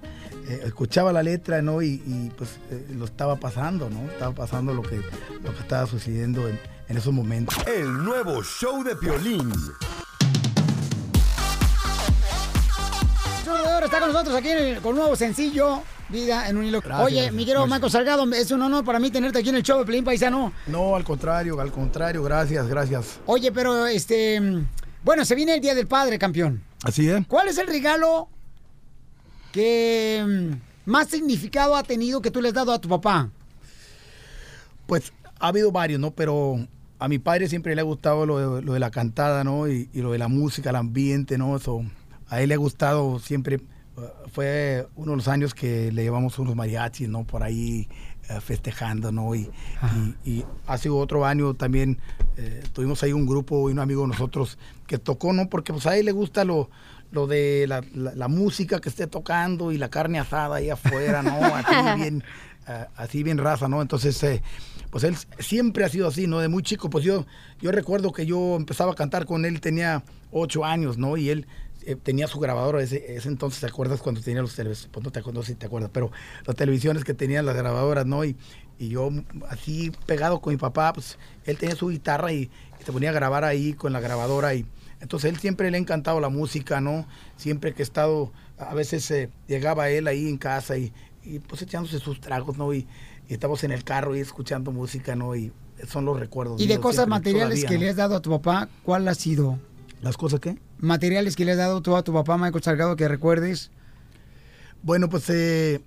eh, escuchaba la letra, ¿no? Y, y, pues eh, lo estaba pasando, ¿no? Estaba pasando lo que, lo que estaba sucediendo en, en esos momentos. El nuevo show de Oro está con nosotros aquí en el- con un nuevo sencillo, Vida en un hilo. Gracias, Oye, mi querido. Michael Salgado, es un honor para mí tenerte aquí en el show de Pelín Paisano. No, al contrario, al contrario, gracias, gracias. Oye, pero este, bueno, se viene el Día del Padre, campeón. Así es. ¿Cuál es el regalo que mm, más significado ha tenido que tú le has dado a tu papá? Pues ha habido varios, ¿no? Pero a mi padre siempre le ha gustado lo de, lo de la cantada, ¿no? Y, y lo de la música, el ambiente, ¿no? Eso, a él le ha gustado siempre. Uh, Fue uno de los años que le llevamos unos mariachis, ¿no? Por ahí eh, festejando, ¿no? Y, y- y hace otro año también eh, tuvimos ahí un grupo y un amigo de nosotros que tocó, ¿no? Porque pues a él le gusta lo, lo de la, la- la música que esté tocando y la carne asada ahí afuera, ¿no? (laughs) Así bien, ah, así bien raza, ¿no? Entonces, eh, pues él siempre ha sido así, ¿no? De muy chico, pues yo, yo recuerdo que yo empezaba a cantar con él, tenía ocho años, ¿no? Y él eh, tenía su grabadora, ese, ese entonces, ¿te acuerdas cuando tenía los televisores? Pues no te acuerdo si te acuerdas, pero las televisiones que tenían las grabadoras, ¿no? Y, y yo así pegado con mi papá, pues él tenía su guitarra y, y se ponía a grabar ahí con la grabadora y entonces él siempre le ha encantado la música, ¿no? Siempre que he estado, a veces eh, llegaba él ahí en casa y, y, pues echándose sus tragos, ¿no? Y, y estábamos en el carro y escuchando música, ¿no? Y son los recuerdos. Y de míos cosas siempre, materiales todavía, que ¿no? le has dado a tu papá, ¿cuál ha sido? ¿Las cosas qué? Materiales que le has dado tú a tu papá, Michael Salgado, que recuerdes. Bueno, pues eh,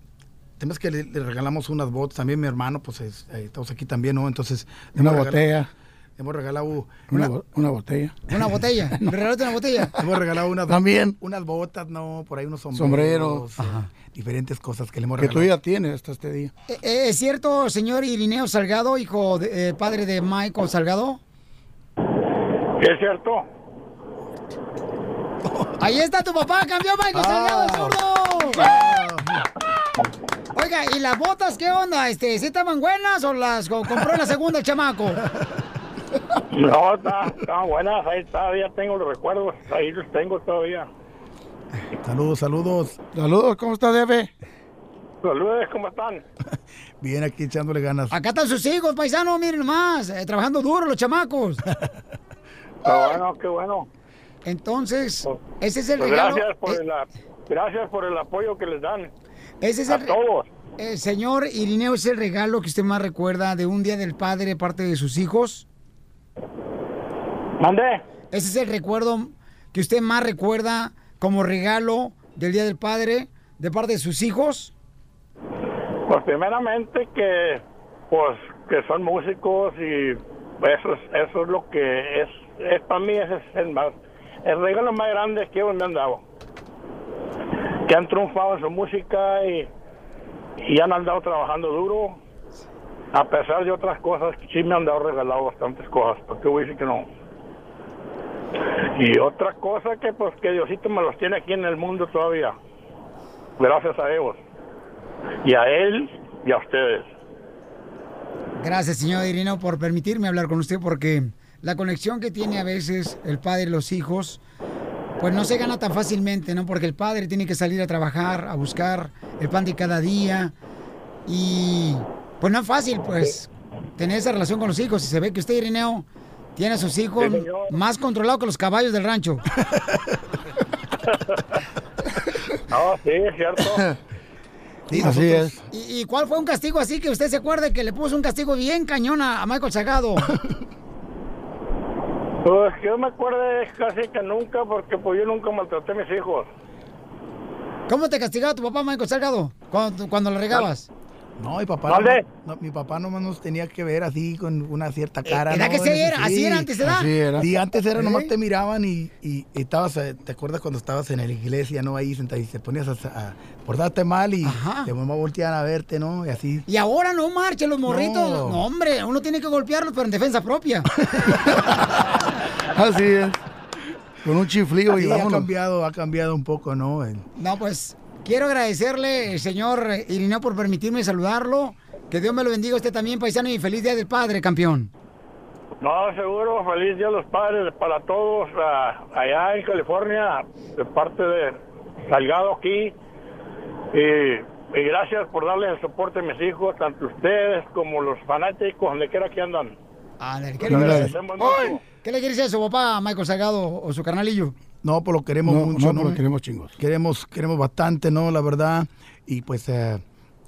tenemos que le, le regalamos unas botas. También mi hermano, pues es- eh, estamos aquí también, ¿no? Entonces. Una regalado- botella. le Hemos regalado Una, bo- una botella. Una (laughs) botella. ¿Me regalaste una botella? Hemos regalado unas, También. unas botas, no, por ahí unos Sombrero. sombreros, eh, diferentes cosas que le hemos Que tú regalado. ya tienes hasta este día. Eh, eh, ¿Es cierto, señor Irineo Salgado, hijo, de- eh, padre de Michael Salgado? Es cierto. Ahí está tu papá, campeón Michael Salgado, el zurdo. Oiga, ¿y las botas qué onda? Este, ¿Sí estaban buenas o las co- compró en la segunda el chamaco? No, está- estaban buenas. Ahí todavía tengo los recuerdos. Ahí los tengo todavía. Saludos, saludos. Saludos, ¿cómo está, Debe? Saludos, ¿cómo están? (laughs) Bien, aquí echándole ganas. Acá están sus hijos, paisano, miren más, eh, trabajando duro los chamacos. Qué bueno, qué bueno. Entonces, ese es el Pues regalo. gracias por eh, el, gracias por el apoyo que les dan. ese es a el, todos. eh, señor Irineo, ¿es el regalo que usted más recuerda de un día del padre de parte de sus hijos? ¿Mandé? ¿Ese es el recuerdo que usted más recuerda como regalo del día del padre de parte de sus hijos? Pues primeramente que pues que son músicos y eso es, eso es lo que es, es para mí ese es el más el regalo más grande que me han dado. Que han triunfado en su música y, y han andado trabajando duro a pesar de otras cosas sí me han dado regalado bastantes cosas, porque voy a decir que no. Y otra cosa que pues que Diosito me los tiene aquí en el mundo todavía. Gracias a ellos. Y a él y a ustedes. Gracias, señor Irineo, por permitirme hablar con usted, porque la conexión que tiene a veces el padre y los hijos, pues no se gana tan fácilmente, ¿no? Porque el padre tiene que salir a trabajar, a buscar el pan de cada día. Y pues no es fácil, pues, tener esa relación con los hijos. Y se ve que usted, Irineo, tiene a sus hijos Sí, más controlados que los caballos del rancho. (laughs) No, sí, es cierto. Así es. ¿Y, y cuál fue un castigo así que usted se acuerde que le puso un castigo bien cañón a, a Michael Sagado? (laughs) Pues yo me acuerde casi que nunca, porque pues yo nunca maltraté a mis hijos. ¿Cómo te castigaba tu papá, Michael Salgado, cuando, cuando le regabas? No, mi papá, ¿Dónde? no, no, mi papá nomás nos tenía que ver así con una cierta cara. ¿Era ¿no? que sí era? ¿Así era antes, edad? Así era. Sí, antes era nomás ¿Eh? te miraban y, y- y estabas, eh, ¿te acuerdas cuando estabas en la iglesia, no? Ahí sentado y te ponías a, a portarte mal y Ajá. te mamá volteaban a verte, ¿no? Y así. Y ahora no marchen los morritos. No. No. hombre, uno tiene que golpearlos, pero en defensa propia. (laughs) Así es. Con un chiflido y Sí, ha vámonos. cambiado, ha cambiado un poco, ¿no? El- No, pues quiero agradecerle, señor Irineo, por permitirme saludarlo. Que Dios me lo bendiga a usted también, paisano, y feliz día del padre, campeón. No, seguro, feliz Día de los Padres para todos allá en California, de parte de Salgado aquí. Y, y gracias por darles el soporte a mis hijos, tanto ustedes como los fanáticos, donde quiera que andan. Ándale, ¿qué, Les le agradecemos mucho. ¿Qué le quieres decir a su papá, Michael Salgado, o su carnalillo? No, pues lo queremos No, mucho, no, ¿no? porque queremos chingos. Queremos, queremos bastante, ¿no? La verdad. Y pues eh,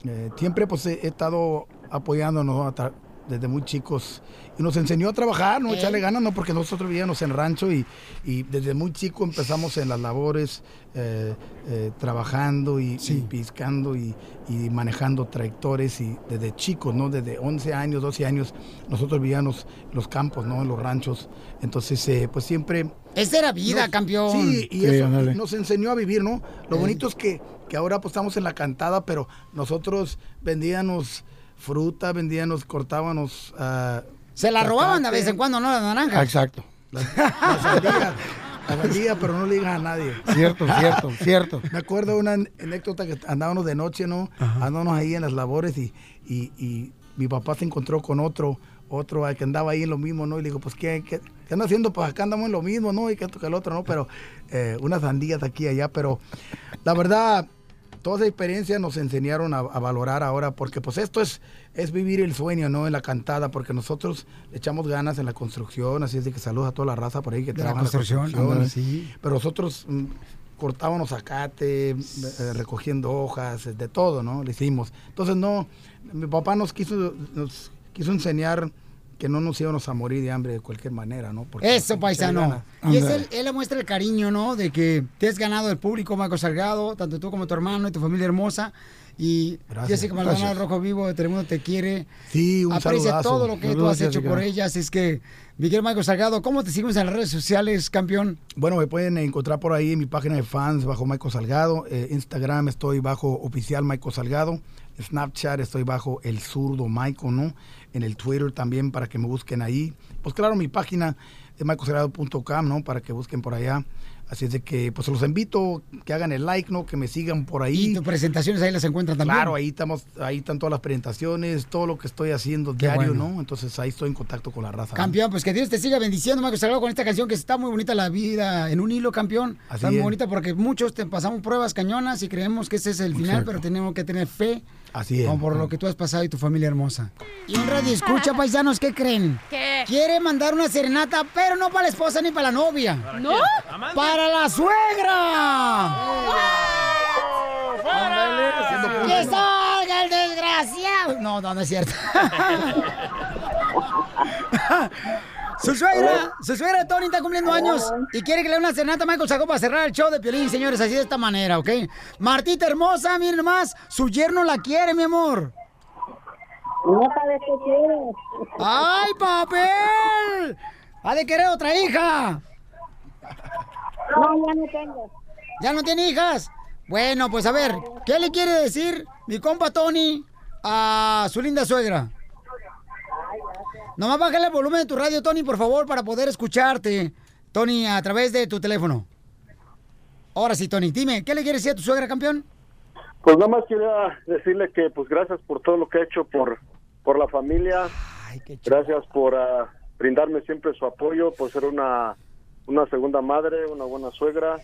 eh, siempre pues he, he estado apoyándonos ¿no? A tra- desde muy chicos. Y nos enseñó a trabajar, ¿no? Eh. Echarle ganas, ¿no? Porque nosotros vivíamos en rancho y, y desde muy chico empezamos en las labores, eh, eh, trabajando y, y piscando y, y manejando tractores. Y desde chicos, ¿no? Desde 11 años, 12 años, nosotros vivíamos en los campos, ¿no? En los ranchos. Entonces, eh, pues siempre Esa era vida, nos- campeón. Sí, y Sí, eso nos enseñó a vivir, ¿no? Lo Eh. bonito es que, que ahora pues estamos en la cantada, pero nosotros vendíamos fruta, vendíamos, cortábamos... ah, Se la robaban de vez en cuando, ¿no? La naranja. Exacto. La, la sandía, (laughs) la sandía, pero no le digas a nadie. Cierto, cierto, cierto. (laughs) Me acuerdo de una anécdota que andábamos de noche, ¿no? Andábamos ahí en las labores y, y, y mi papá se encontró con otro, otro ah, que andaba ahí en lo mismo, ¿no? Y le digo, pues, ¿qué, qué, qué anda haciendo? Pues acá andamos en lo mismo, ¿no? Y que esto que el otro, ¿no? Pero eh, unas sandías aquí y allá, pero la verdad, toda esa experiencia nos enseñaron a, a valorar ahora, porque pues esto es, es vivir el sueño, ¿no? En la cantada, porque nosotros le echamos ganas en la construcción, así es de que saludos a toda la raza por ahí que trabaja en la construcción, ándale, sí. Pero nosotros mm, cortábamos zacate, eh, recogiendo hojas, de todo, ¿no? Le hicimos. Entonces, no, mi papá nos quiso, nos quiso enseñar que no nos íbamos a morir de hambre de cualquier manera, ¿no? Porque Eso, paisano. Y es él, él le muestra el cariño, ¿no? De que te has ganado el público, Marco Salgado, tanto tú como tu hermano y tu familia hermosa. Y Gracias, Jessica Maldonado. Rojo Vivo de Telemundo te quiere. Sí, un Aprecia saludazo. todo lo que tú has hecho por ella. Así es que, Miguel Marco Salgado, ¿cómo te seguimos en las redes sociales, campeón? Bueno, me pueden encontrar por ahí en mi página de fans bajo Michael Salgado. Eh, Instagram estoy bajo oficial Michael Salgado. Snapchat estoy bajo el zurdo Michael, ¿no? En el Twitter también para que me busquen ahí. Pues claro, mi página es michaelsalgado.com, ¿no? Para que busquen por allá. Así es de que, pues los invito que hagan el like, ¿no? Que me sigan por ahí. Y tus presentaciones ahí las encuentran también. Claro, ahí estamos, ahí están todas las presentaciones, todo lo que estoy haciendo Qué diario, bueno. ¿no? Entonces ahí estoy en contacto con la raza. ¿no? Campeón, pues que Dios te siga bendiciendo, Marco Salgado, con esta canción que está muy bonita, La vida en un hilo, campeón. Así está muy bonita porque muchos te pasamos pruebas cañonas y creemos que ese es el final, Exacto. pero tenemos que tener fe. Así es. Como por lo que tú has pasado y tu familia hermosa. Y un radio escucha, (laughs) paisanos, ¿qué creen? ¿Qué? Quiere mandar una serenata, pero no para la esposa ni para la novia. ¿No? ¡Para la suegra! ¡Que salga el desgraciado! No, no, no es cierto. (laughs) Su suegra, su suegra Tony está cumpliendo años y quiere que le dé una serenata a Michael Sacó para cerrar el show de Piolín, señores, así de esta manera, ¿ok? Martita hermosa, miren nomás, su yerno la quiere, mi amor. No sabes qué quieres. ¡Ay, papel! ¡Ha de querer otra hija! No, ya no tengo. ¿Ya no tiene hijas? Bueno, pues a ver, ¿qué le quiere decir mi compa Tony a su linda suegra? Nomás bájale el volumen de tu radio, Tony, por favor, para poder escucharte, Tony, a través de tu teléfono. Ahora sí, Tony, dime, ¿qué le quiere decir a tu suegra, campeón? Pues nada más quería decirle que pues gracias por todo lo que ha hecho por, por la familia. Gracias por ah, brindarme siempre su apoyo, por ser una, una segunda madre, una buena suegra.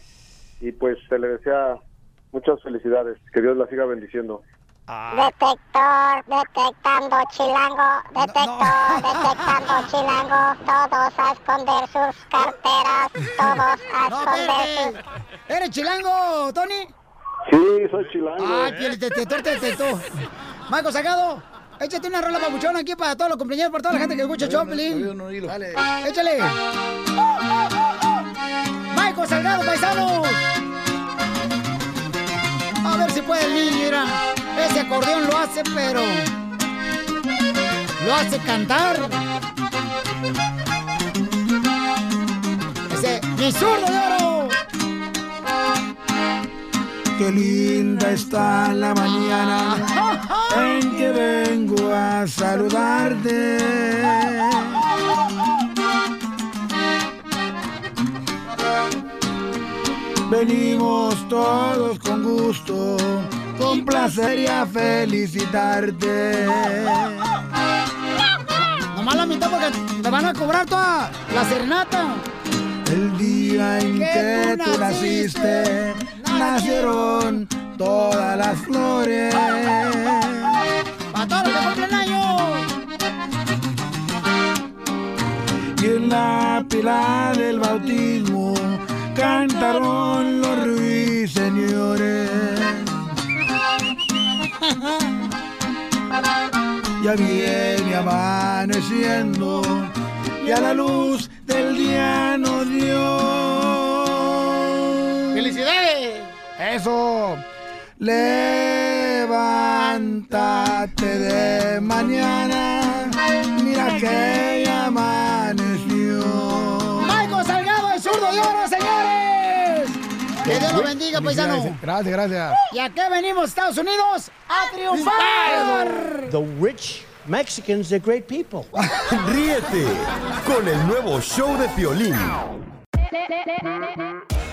Y pues se le desea muchas felicidades. Que Dios la siga bendiciendo. Detector, detectando chilango, detector, detectando chilango, todos a esconder sus carteras, todos a No, esconder sus... ¿Eres chilango, Tony? Sí, soy chilango. Ay, piel, te detector, te detectó. Marco Sagado, échate una rola papuchón aquí para todos los compañeros, para toda la gente que escucha Choplin. Dale. Échale. Marco Salgado, paisanos. A ver si puede el niño, mira. Ese acordeón lo hace, pero... Lo hace cantar. Ese, mi zurdo de oro. Qué linda está la mañana en que vengo a saludarte. Venimos todos con gusto, con placer y a felicitarte. Nomás la mitad porque te van a cobrar toda la serenata. El día en que tú naciste, nacieron todas las flores. Para todos los que cumplen años. Y en la pila del bautismo cantaron los ruiseñores. Ya viene amaneciendo y a la luz del día nos dio. ¡Felicidades! Eso. Levántate de mañana, mira que ya amaneció. Michael Salgado, el zurdo de oro, señores. Que Dios lo bendiga, paisano. Gracias, gracias. ¿Y a qué venimos, Estados Unidos? ¡A triunfar! The rich Mexicans, they're great people. Ríete con el nuevo show de Piolín.